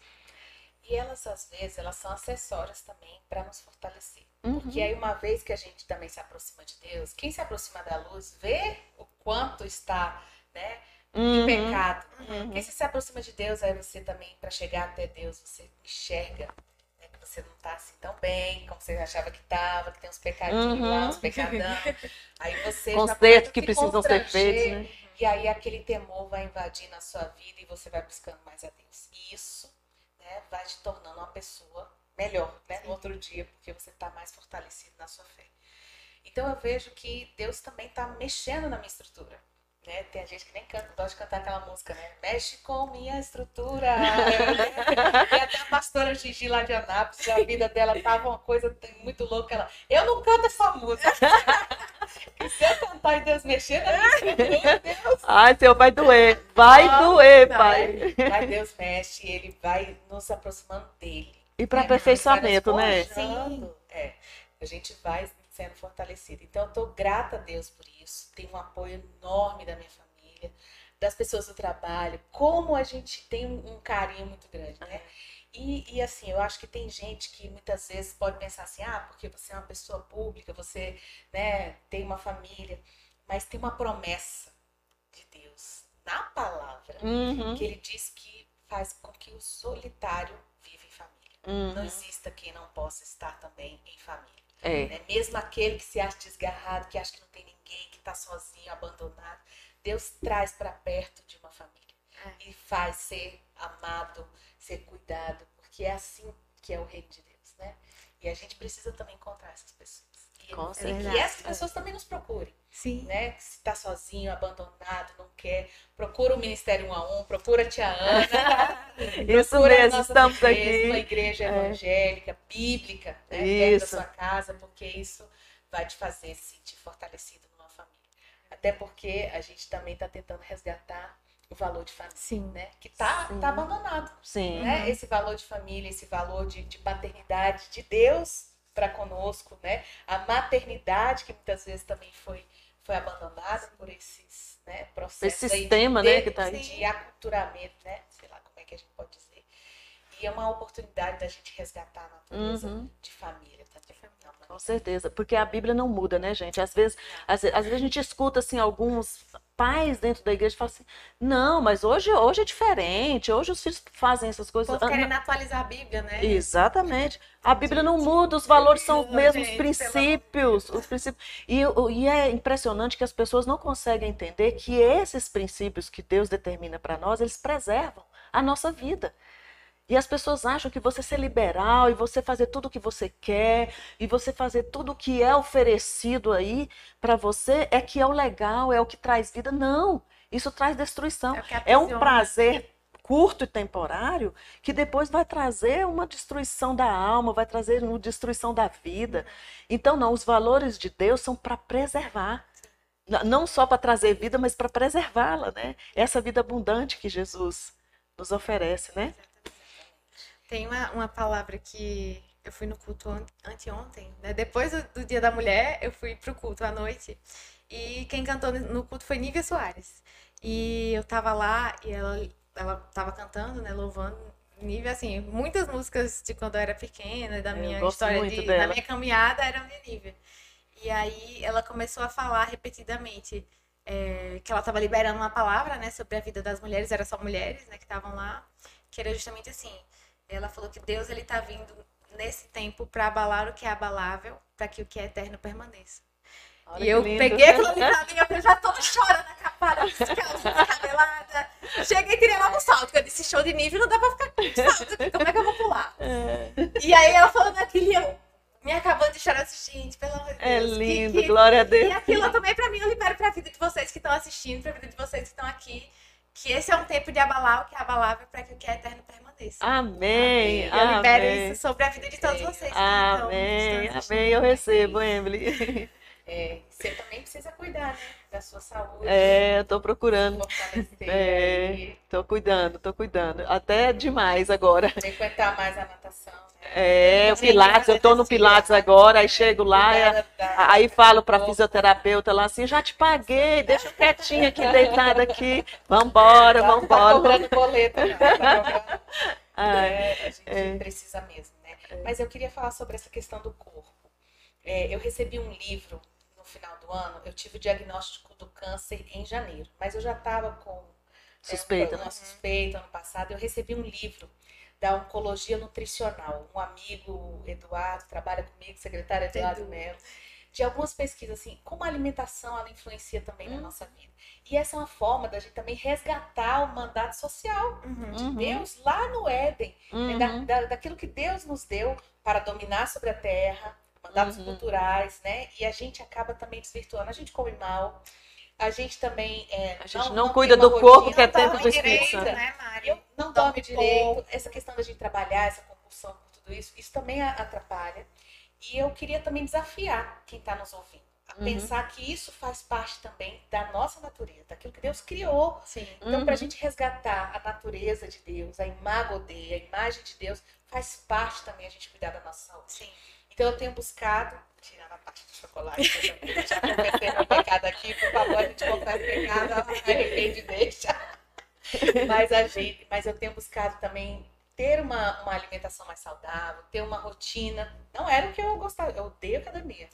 E elas, às vezes, elas são acessórias também para nos fortalecer. Uhum. Porque aí, uma vez que a gente também se aproxima de Deus, quem se aproxima da luz vê o quanto está, né? Uhum. Em pecado. Uhum. Quem se aproxima de Deus, aí você também, para chegar até Deus, você enxerga né, que você não está assim tão bem, como você achava que estava, que tem uns pecadinhos lá, uns uhum. pecadão. Aí você Conserto que precisam ser feitos, né? E aí aquele temor vai invadir na sua vida e você vai buscando mais a Deus. Isso né, vai te tornando uma pessoa melhor né, no outro dia, porque você está mais fortalecido na sua fé. Então eu vejo que Deus também está mexendo na minha estrutura. Né? Tem gente que nem canta, gosta de cantar aquela música, né? Mexe com minha estrutura. e até a pastora Gigi lá de Anápolis, a vida dela tava uma coisa muito louca. Ela, eu não canto essa música. se eu Pai Deus mexendo Meu Deus. Ai, Senhor, vai doer. Vai ah, doer, Pai. Pai Deus mexe, ele vai nos aproximando dele. E para é, aperfeiçoamento, né? Sim. É. A gente vai sendo fortalecido. Então, eu estou grata a Deus por isso. Tenho um apoio enorme da minha família, das pessoas do trabalho. Como a gente tem um, um carinho muito grande, né? E, e, assim, eu acho que tem gente que muitas vezes pode pensar assim, ah, porque você é uma pessoa pública, você né, tem uma família, mas tem uma promessa de Deus na palavra uhum. que ele diz que faz com que o solitário. Uhum. Não exista quem não possa estar também em família. É. Né? Mesmo aquele que se acha desgarrado, que acha que não tem ninguém, que está sozinho, abandonado, Deus traz para perto de uma família é. e faz ser amado, ser cuidado, porque é assim que é o reino de Deus, né? E a gente precisa também encontrar essas pessoas. E, Com que essas pessoas também nos procurem. Sim. Né? Se está sozinho, abandonado, não quer, procura o Ministério um a um, procura a tia Ana. Isso mesmo, estamos aqui. Uma igreja é. evangélica, bíblica, né? Dentro da sua casa, porque isso vai te fazer se sentir fortalecido numa família. Até porque a gente também está tentando resgatar o valor de família, Sim. né? Que tá, tá abandonado. Sim. Né? Esse valor de família, esse valor de, de paternidade de Deus para conosco, né? A maternidade que muitas vezes também foi foi abandonada por esses né, processos esse sistema, de, né, que tá aí. de aculturamento, né? Sei lá como é que a gente pode dizer. E é uma oportunidade da gente resgatar a natureza uhum. de família. Com certeza, porque a Bíblia não muda, né, gente? Às vezes, às, às vezes a gente escuta assim alguns pais dentro da igreja falam assim: não, mas hoje, hoje é diferente, hoje os filhos fazem essas coisas. Estão querendo atualizar a Bíblia, né? Exatamente. A Bíblia não muda, os valores são os mesmos princípios. Os princípios. E, e é impressionante que as pessoas não conseguem entender que esses princípios que Deus determina para nós, eles preservam a nossa vida. E as pessoas acham que você ser liberal e você fazer tudo o que você quer e você fazer tudo o que é oferecido aí para você é que é o legal, é o que traz vida. Não, isso traz destruição. É, é um prazer curto e temporário que depois vai trazer uma destruição da alma, vai trazer uma destruição da vida. Então, não, os valores de Deus são para preservar. Não só para trazer vida, mas para preservá-la, né? Essa vida abundante que Jesus nos oferece, né? Tem uma, uma palavra que eu fui no culto anteontem, né? Depois do, Dia da Mulher, eu fui pro culto à noite. E quem cantou no culto foi Nívia Soares. E eu tava lá e ela, ela tava cantando, né? Louvando. Nívia, assim, muitas músicas de quando eu era pequena, da minha história, de, da minha caminhada, eram de Nívia. E aí ela começou a falar repetidamente é, que ela estava liberando uma palavra, né, sobre a vida das mulheres, era só mulheres, né, que estavam lá, que era justamente assim, ela falou que Deus ele está vindo nesse tempo para abalar o que é abalável, para que o que é eterno permaneça. Olha e eu lindo. peguei pra mim, eu já tô chorando capada, descabelada. Cheguei e tirei logo o salto, porque eu disse, show de nível, não dá pra ficar com salto aqui, como é que eu vou pular? É. E aí ela falando aquilo eu me acabando de chorar, gente, pelo amor de é Deus. É lindo, que, que... glória a Deus. E aquilo também pra mim, eu libero pra vida de vocês que estão assistindo, pra vida de vocês que estão aqui, que esse é um tempo de abalar o que é abalável para que o que é eterno permaneça. Amém. amém. Eu libero amém. isso sobre a vida de todos vocês. Amém. Amém. Eu recebo, Emily. É, você também precisa cuidar, né? Da sua saúde. É, eu tô procurando. É, tô cuidando, tô cuidando. Até demais agora. Frequentar mais a natação. É, o Pilates, eu tô no Pilates agora, aí chego lá, aí falo pra fisioterapeuta lá assim, já te paguei, deixa quietinha aqui, deitada aqui, vambora, vambora. Tá cobrando boleto, né? Tá é, a gente é. precisa mesmo, né? Mas eu queria falar sobre essa questão do corpo. É, eu recebi um livro no final do ano, eu tive o diagnóstico do câncer em janeiro, mas eu já estava com suspeita, né? suspeita ano passado, eu recebi um livro da oncologia nutricional. Um amigo, Eduardo, trabalha comigo, secretário Eduardo Melo, de algumas pesquisas, assim, como a alimentação ela influencia também hum. na nossa vida. E essa é uma forma da gente também resgatar o mandato social uhum. de Deus lá no Éden, uhum. né? da, uhum. da, daquilo que Deus nos deu para dominar sobre a terra, mandatos uhum. culturais, né? E a gente acaba também desvirtuando, a gente come mal, a gente também é, a gente não, não, não cuida do corpo que é tempo do Espírito Santo. Né, Mari? Não dorme direito. Essa questão da gente trabalhar, essa compulsão por tudo isso, isso também atrapalha. E eu queria também desafiar quem está nos ouvindo uhum. pensar que isso faz parte também da nossa natureza, daquilo que Deus criou. Sim. Então, uhum. para a gente resgatar a natureza de Deus, a imagem a imagem de Deus, faz parte também a gente cuidar da nossa saúde. Sim. Então, eu tenho buscado, tirando a parte do chocolate, já confessei meu pecado aqui, por favor, a gente confessa o pecado, arrepende e deixa. Mas, a gente, mas eu tenho buscado também ter uma, uma alimentação mais saudável, ter uma rotina. Não era o que eu gostava, eu odeio academia.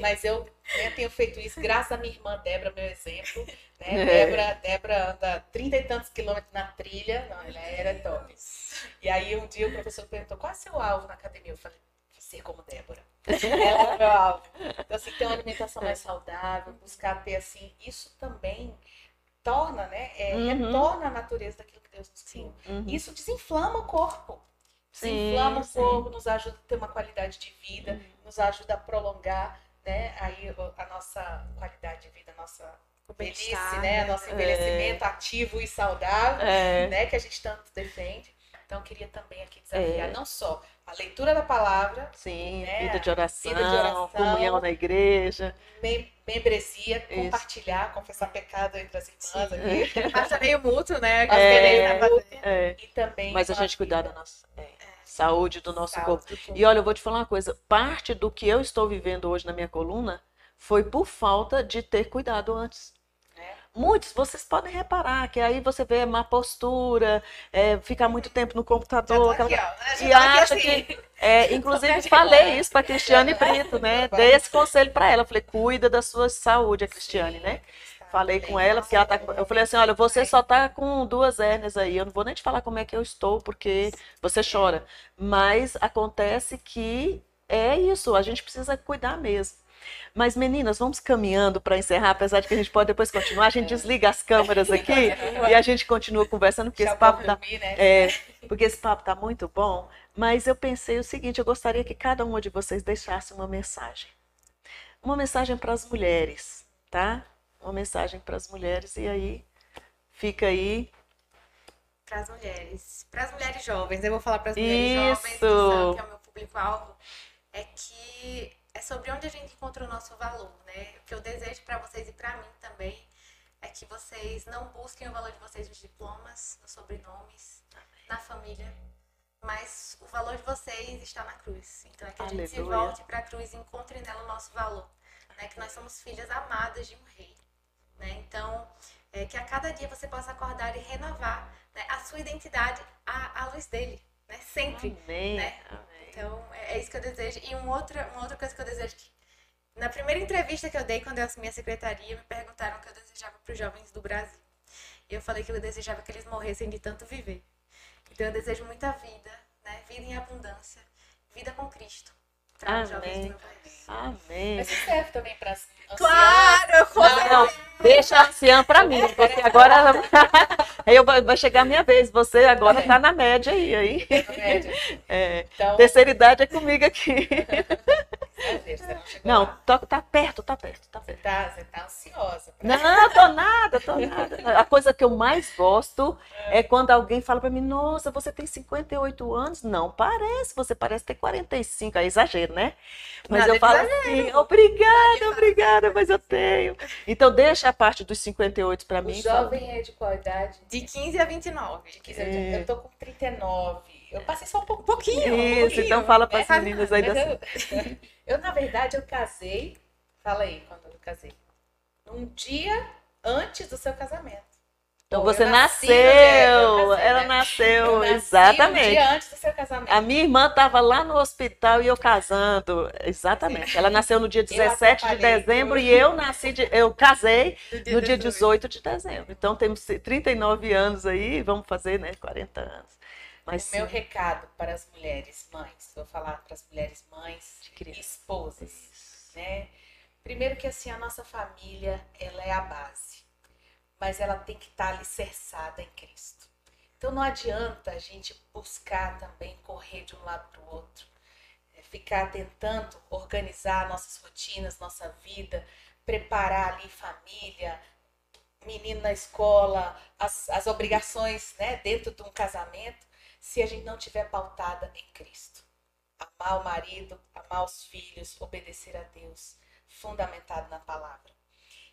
mas eu né, tenho feito isso graças à minha irmã Débora, meu exemplo. Né? É. Débora, Débora anda trinta e tantos quilômetros na trilha. Não, ela era top. E aí um dia o professor perguntou qual é o seu alvo na academia? Eu falei, ser como Débora. ela é meu alvo. Então, assim, ter uma alimentação mais saudável, buscar ter assim, isso também torna, né? É, uhum. Retorna a natureza daquilo que Deus nos criou. Uhum. Isso desinflama o corpo. Desinflama sim, o corpo, sim. nos ajuda a ter uma qualidade de vida, uhum. nos ajuda a prolongar né, aí a nossa qualidade de vida, a nossa velhice, né? né? Nosso envelhecimento é. ativo e saudável, é. né? Que a gente tanto defende. Então, eu queria também aqui desafiar é. não só a leitura da palavra, sim, né? vida, de oração, vida de oração, comunhão na igreja, mem membresia, Isso. compartilhar, confessar pecado entre as irmãs aqui. Passa meio mútuo, né? É, é, e também Mas a gente cuidar da nossa é, é. saúde, do nosso saúde, corpo. Do e olha, eu vou te falar uma coisa, parte do que eu estou vivendo hoje na minha coluna foi por falta de ter cuidado antes. Muitos, vocês podem reparar que aí você vê má postura, é, ficar muito tempo no computador. Aquela... Aqui, ó, e acha assim. que. É, inclusive, falei isso para Cristiane Brito, né? Dei esse conselho para ela. Falei, cuida da sua saúde, a Cristiane, né? Falei com ela, porque ela tá. Eu falei assim: olha, você só tá com duas hérnias aí. Eu não vou nem te falar como é que eu estou, porque você chora. Mas acontece que é isso, a gente precisa cuidar mesmo. Mas, meninas, vamos caminhando para encerrar, apesar de que a gente pode depois continuar. A gente é. desliga as câmeras aqui e a gente continua conversando, porque esse papo tá, né? é, porque esse papo tá muito bom. Mas eu pensei o seguinte: eu gostaria que cada uma de vocês deixasse uma mensagem. Uma mensagem para as mulheres, tá? Uma mensagem para as mulheres. E aí, fica aí para as mulheres, para as mulheres jovens, eu vou falar para as mulheres Isso. jovens, que, são, que é o meu público-alvo, é que é sobre onde a gente encontra o nosso valor, né? O que eu desejo para vocês e para mim também é que vocês não busquem o valor de vocês nos diplomas, nos sobrenomes, na família, mas o valor de vocês está na cruz. Então é que a Aleluia. gente se volte para a cruz e encontre nela o nosso valor, né? Que nós somos filhas amadas de um rei, né? Então é, que a cada dia você possa acordar e renovar né, a sua identidade à, à luz dele, né? Sempre, Amém. né? Amém. Então, é, é isso que eu desejo. E uma outra, uma outra coisa que eu desejo que na primeira entrevista que eu dei quando eu assumi a secretaria, me perguntaram o que eu desejava para os jovens do Brasil. E eu falei que eu desejava que eles morressem de tanto viver. Então eu desejo muita vida, né? Vida em abundância, vida com Cristo. Amém. Amém. Mas isso serve também para as Claro, não, não, deixa a anciã para mim, porque agora aí vai chegar a minha vez. Você agora está na média aí, aí. Média. É, então... Terceira idade é comigo aqui. Não, tá perto, tá perto. Você tá, você tá ansiosa. Não, tô nada, tô nada. A coisa que eu mais gosto é quando alguém fala para mim, nossa, você tem 58 anos? Não, parece, você parece ter 45. É exagero, né? Mas nada eu falo assim, obrigada, obrigada, mas eu tenho. Então deixa a parte dos 58 para mim. O jovem fala. é de qual idade? De 15 a 29. De 15 a 29. É. Eu tô com 39. Eu passei só um pouquinho. Isso, um pouquinho. então fala para as é, meninas aí. Eu, eu, na verdade, eu casei. Fala aí quando casei. Um dia antes do seu casamento. Então você nasceu, casei, ela né? nasceu, exatamente. Um dia antes do seu casamento. A minha irmã estava lá no hospital e eu casando, exatamente. Ela nasceu no dia 17 de dezembro e eu nasci, de, eu casei dia no dia 18 de dezembro. Então temos 39 anos aí, vamos fazer, né, 40 anos. Mas, o meu recado para as mulheres mães, vou falar para as mulheres mães esposas, né? Primeiro que assim, a nossa família, ela é a base, mas ela tem que estar alicerçada em Cristo. Então não adianta a gente buscar também correr de um lado para o outro, é, ficar tentando organizar nossas rotinas, nossa vida, preparar ali família, menino na escola, as, as obrigações né, dentro de um casamento, se a gente não tiver pautada em Cristo. Amar o marido, amar os filhos, obedecer a Deus, fundamentado na palavra.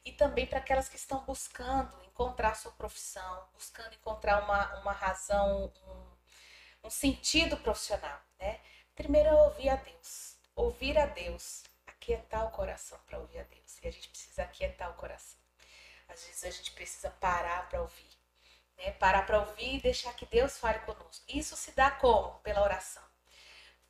E também para aquelas que estão buscando encontrar sua profissão, buscando encontrar uma, uma razão, um, um sentido profissional. Né? Primeiro é ouvir a Deus. Ouvir a Deus, aquietar o coração para ouvir a Deus. E a gente precisa aquietar o coração. Às vezes a gente precisa parar para ouvir. Né? Parar para ouvir e deixar que Deus fale conosco. Isso se dá como? Pela oração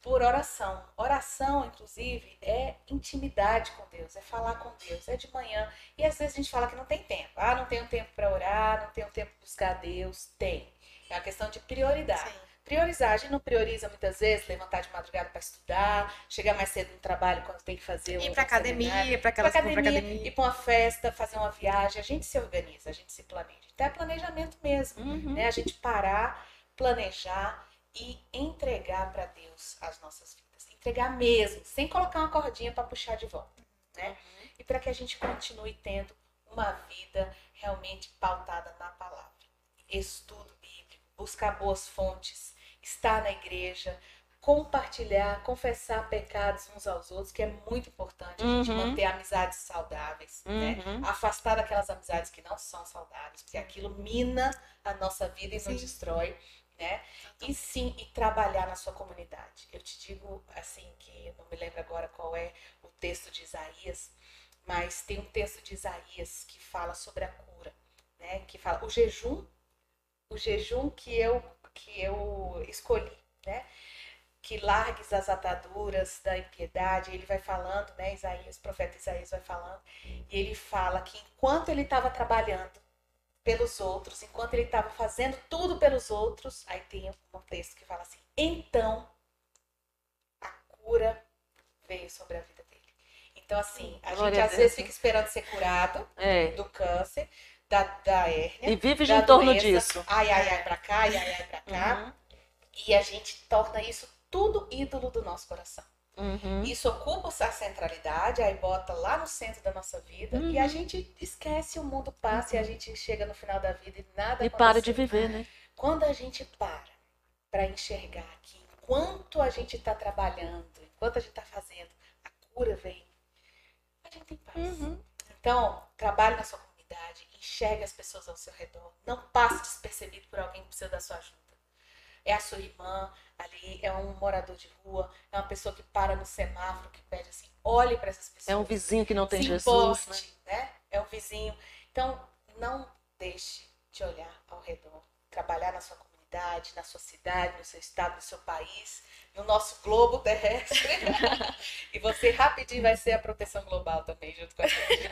por oração. Oração, inclusive, é intimidade com Deus, é falar com Deus, é de manhã. E às vezes a gente fala que não tem tempo. Ah, não tenho tempo para orar, não tenho tempo para buscar Deus. Tem. É uma questão de prioridade. Sim. Priorizar, a gente não prioriza muitas vezes levantar de madrugada para estudar, chegar mais cedo no trabalho quando tem que fazer ir para academia, para aquela academia, academia, ir para uma festa, fazer uma viagem. A gente se organiza, a gente se planeja. Então é planejamento mesmo, uhum. né? A gente parar, planejar e entregar para Deus as nossas vidas. Entregar mesmo, sem colocar uma cordinha para puxar de volta, né? Uhum. E para que a gente continue tendo uma vida realmente pautada na palavra. Estudo bíblico, buscar boas fontes, estar na igreja, compartilhar, confessar pecados uns aos outros, que é muito importante a gente uhum. manter amizades saudáveis, né? uhum. né? Afastar daquelas amizades que não são saudáveis, porque aquilo mina a nossa vida e Sim. nos destrói né? E sim, e trabalhar na sua comunidade. Eu te digo assim que não me lembro agora qual é o texto de Isaías, mas tem um texto de Isaías que fala sobre a cura, né? Que fala o jejum, o jejum que eu que eu escolhi, né? Que largues as ataduras da impiedade. Ele vai falando, né? Isaías, o profeta Isaías vai falando, e ele fala que enquanto ele estava trabalhando pelos outros, enquanto ele estava fazendo tudo pelos outros, aí tem um texto que fala assim: então a cura veio sobre a vida dele. Então, assim, a Glória gente às vezes fica esperando ser curado é. do câncer, da, da hérnia. E vive em torno disso. Ai, ai, ai, pra cá, ai, ai, ai, pra cá. Uhum. E a gente torna isso tudo ídolo do nosso coração. Uhum. Isso ocupa a centralidade, aí bota lá no centro da nossa vida uhum. e a uhum. gente esquece, o mundo passa uhum. e a uhum. gente chega no final da vida e nada E para de viver, né? Quando a gente para para enxergar que enquanto a gente está trabalhando, enquanto a gente está fazendo, a cura vem, a gente tem paz. Uhum. Então, trabalhe na sua comunidade, enxergue as pessoas ao seu redor, não passe despercebido por alguém que precisa da sua ajuda é a sua irmã ali, é um morador de rua, é uma pessoa que para no semáforo, que pede assim, olhe para essas pessoas. É um vizinho que não tem Jesus, importe, né? né? É um vizinho. Então, não deixe de olhar ao redor, trabalhar na sua comunidade, na sua cidade, no seu estado, no seu país, no nosso globo terrestre. e você rapidinho vai ser a proteção global também, junto com a gente.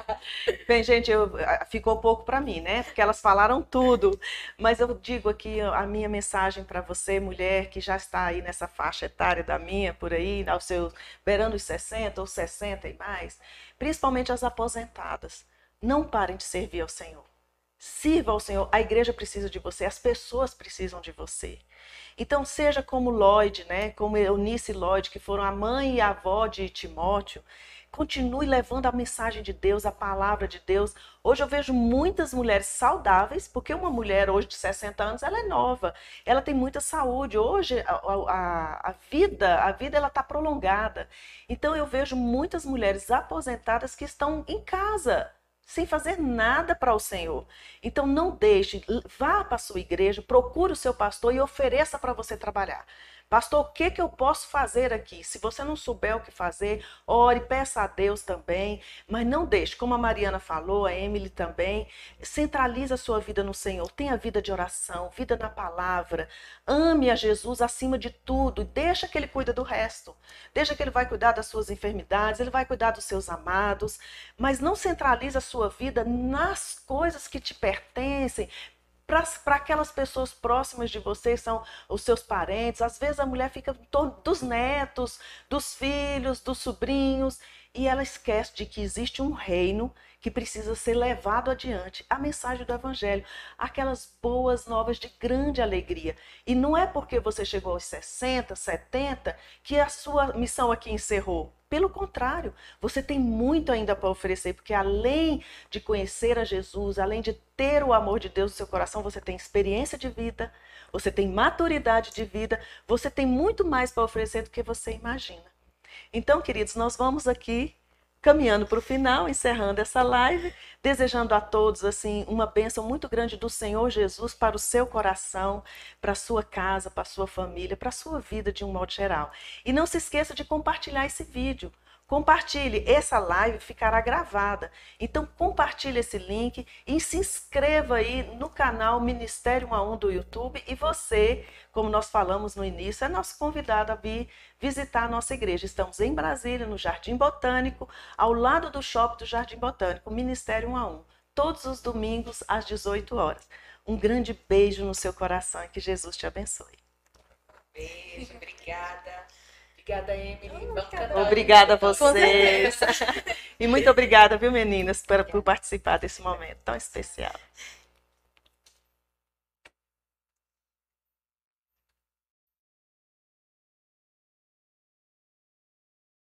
Bem, gente, eu, ficou pouco para mim, né? Porque elas falaram tudo. Mas eu digo aqui a minha mensagem para você, mulher, que já está aí nessa faixa etária da minha, por aí, aos seus beirando os 60 ou 60 e mais, principalmente as aposentadas. Não parem de servir ao Senhor. Sirva ao Senhor. A igreja precisa de você, as pessoas precisam de você. Então, seja como Lloyd, né, como Eunice e Lloyd, que foram a mãe e a avó de Timóteo, continue levando a mensagem de Deus, a palavra de Deus. Hoje eu vejo muitas mulheres saudáveis, porque uma mulher hoje de 60 anos, ela é nova, ela tem muita saúde. Hoje a, a, a vida, a vida ela está prolongada. Então eu vejo muitas mulheres aposentadas que estão em casa, sem fazer nada para o Senhor. Então não deixe, vá para a sua igreja, procure o seu pastor e ofereça para você trabalhar. Pastor, o que, que eu posso fazer aqui? Se você não souber o que fazer, ore, peça a Deus também, mas não deixe, como a Mariana falou, a Emily também, centralize a sua vida no Senhor. Tenha vida de oração, vida na palavra. Ame a Jesus acima de tudo. Deixa que Ele cuida do resto. Deixa que Ele vai cuidar das suas enfermidades, Ele vai cuidar dos seus amados, mas não centralize a sua vida nas coisas que te pertencem, para aquelas pessoas próximas de você, são os seus parentes. Às vezes a mulher fica dos netos, dos filhos, dos sobrinhos, e ela esquece de que existe um reino que precisa ser levado adiante. A mensagem do Evangelho, aquelas boas novas de grande alegria. E não é porque você chegou aos 60, 70 que a sua missão aqui encerrou. Pelo contrário, você tem muito ainda para oferecer, porque além de conhecer a Jesus, além de ter o amor de Deus no seu coração, você tem experiência de vida, você tem maturidade de vida, você tem muito mais para oferecer do que você imagina. Então, queridos, nós vamos aqui caminhando para o final, encerrando essa live, desejando a todos assim uma bênção muito grande do Senhor Jesus para o seu coração, para a sua casa, para a sua família, para a sua vida de um modo geral. E não se esqueça de compartilhar esse vídeo. Compartilhe, essa live ficará gravada. Então compartilhe esse link e se inscreva aí no canal Ministério 1 a 1 do YouTube e você, como nós falamos no início, é nosso convidado a vir visitar a nossa igreja. Estamos em Brasília, no Jardim Botânico, ao lado do shopping do Jardim Botânico, Ministério 1 a 1, todos os domingos às 18 horas. Um grande beijo no seu coração e que Jesus te abençoe. Beijo, obrigada. Obrigada, Emily. Obrigada a vocês. e muito obrigada, viu, meninas, por, por participar desse momento tão especial.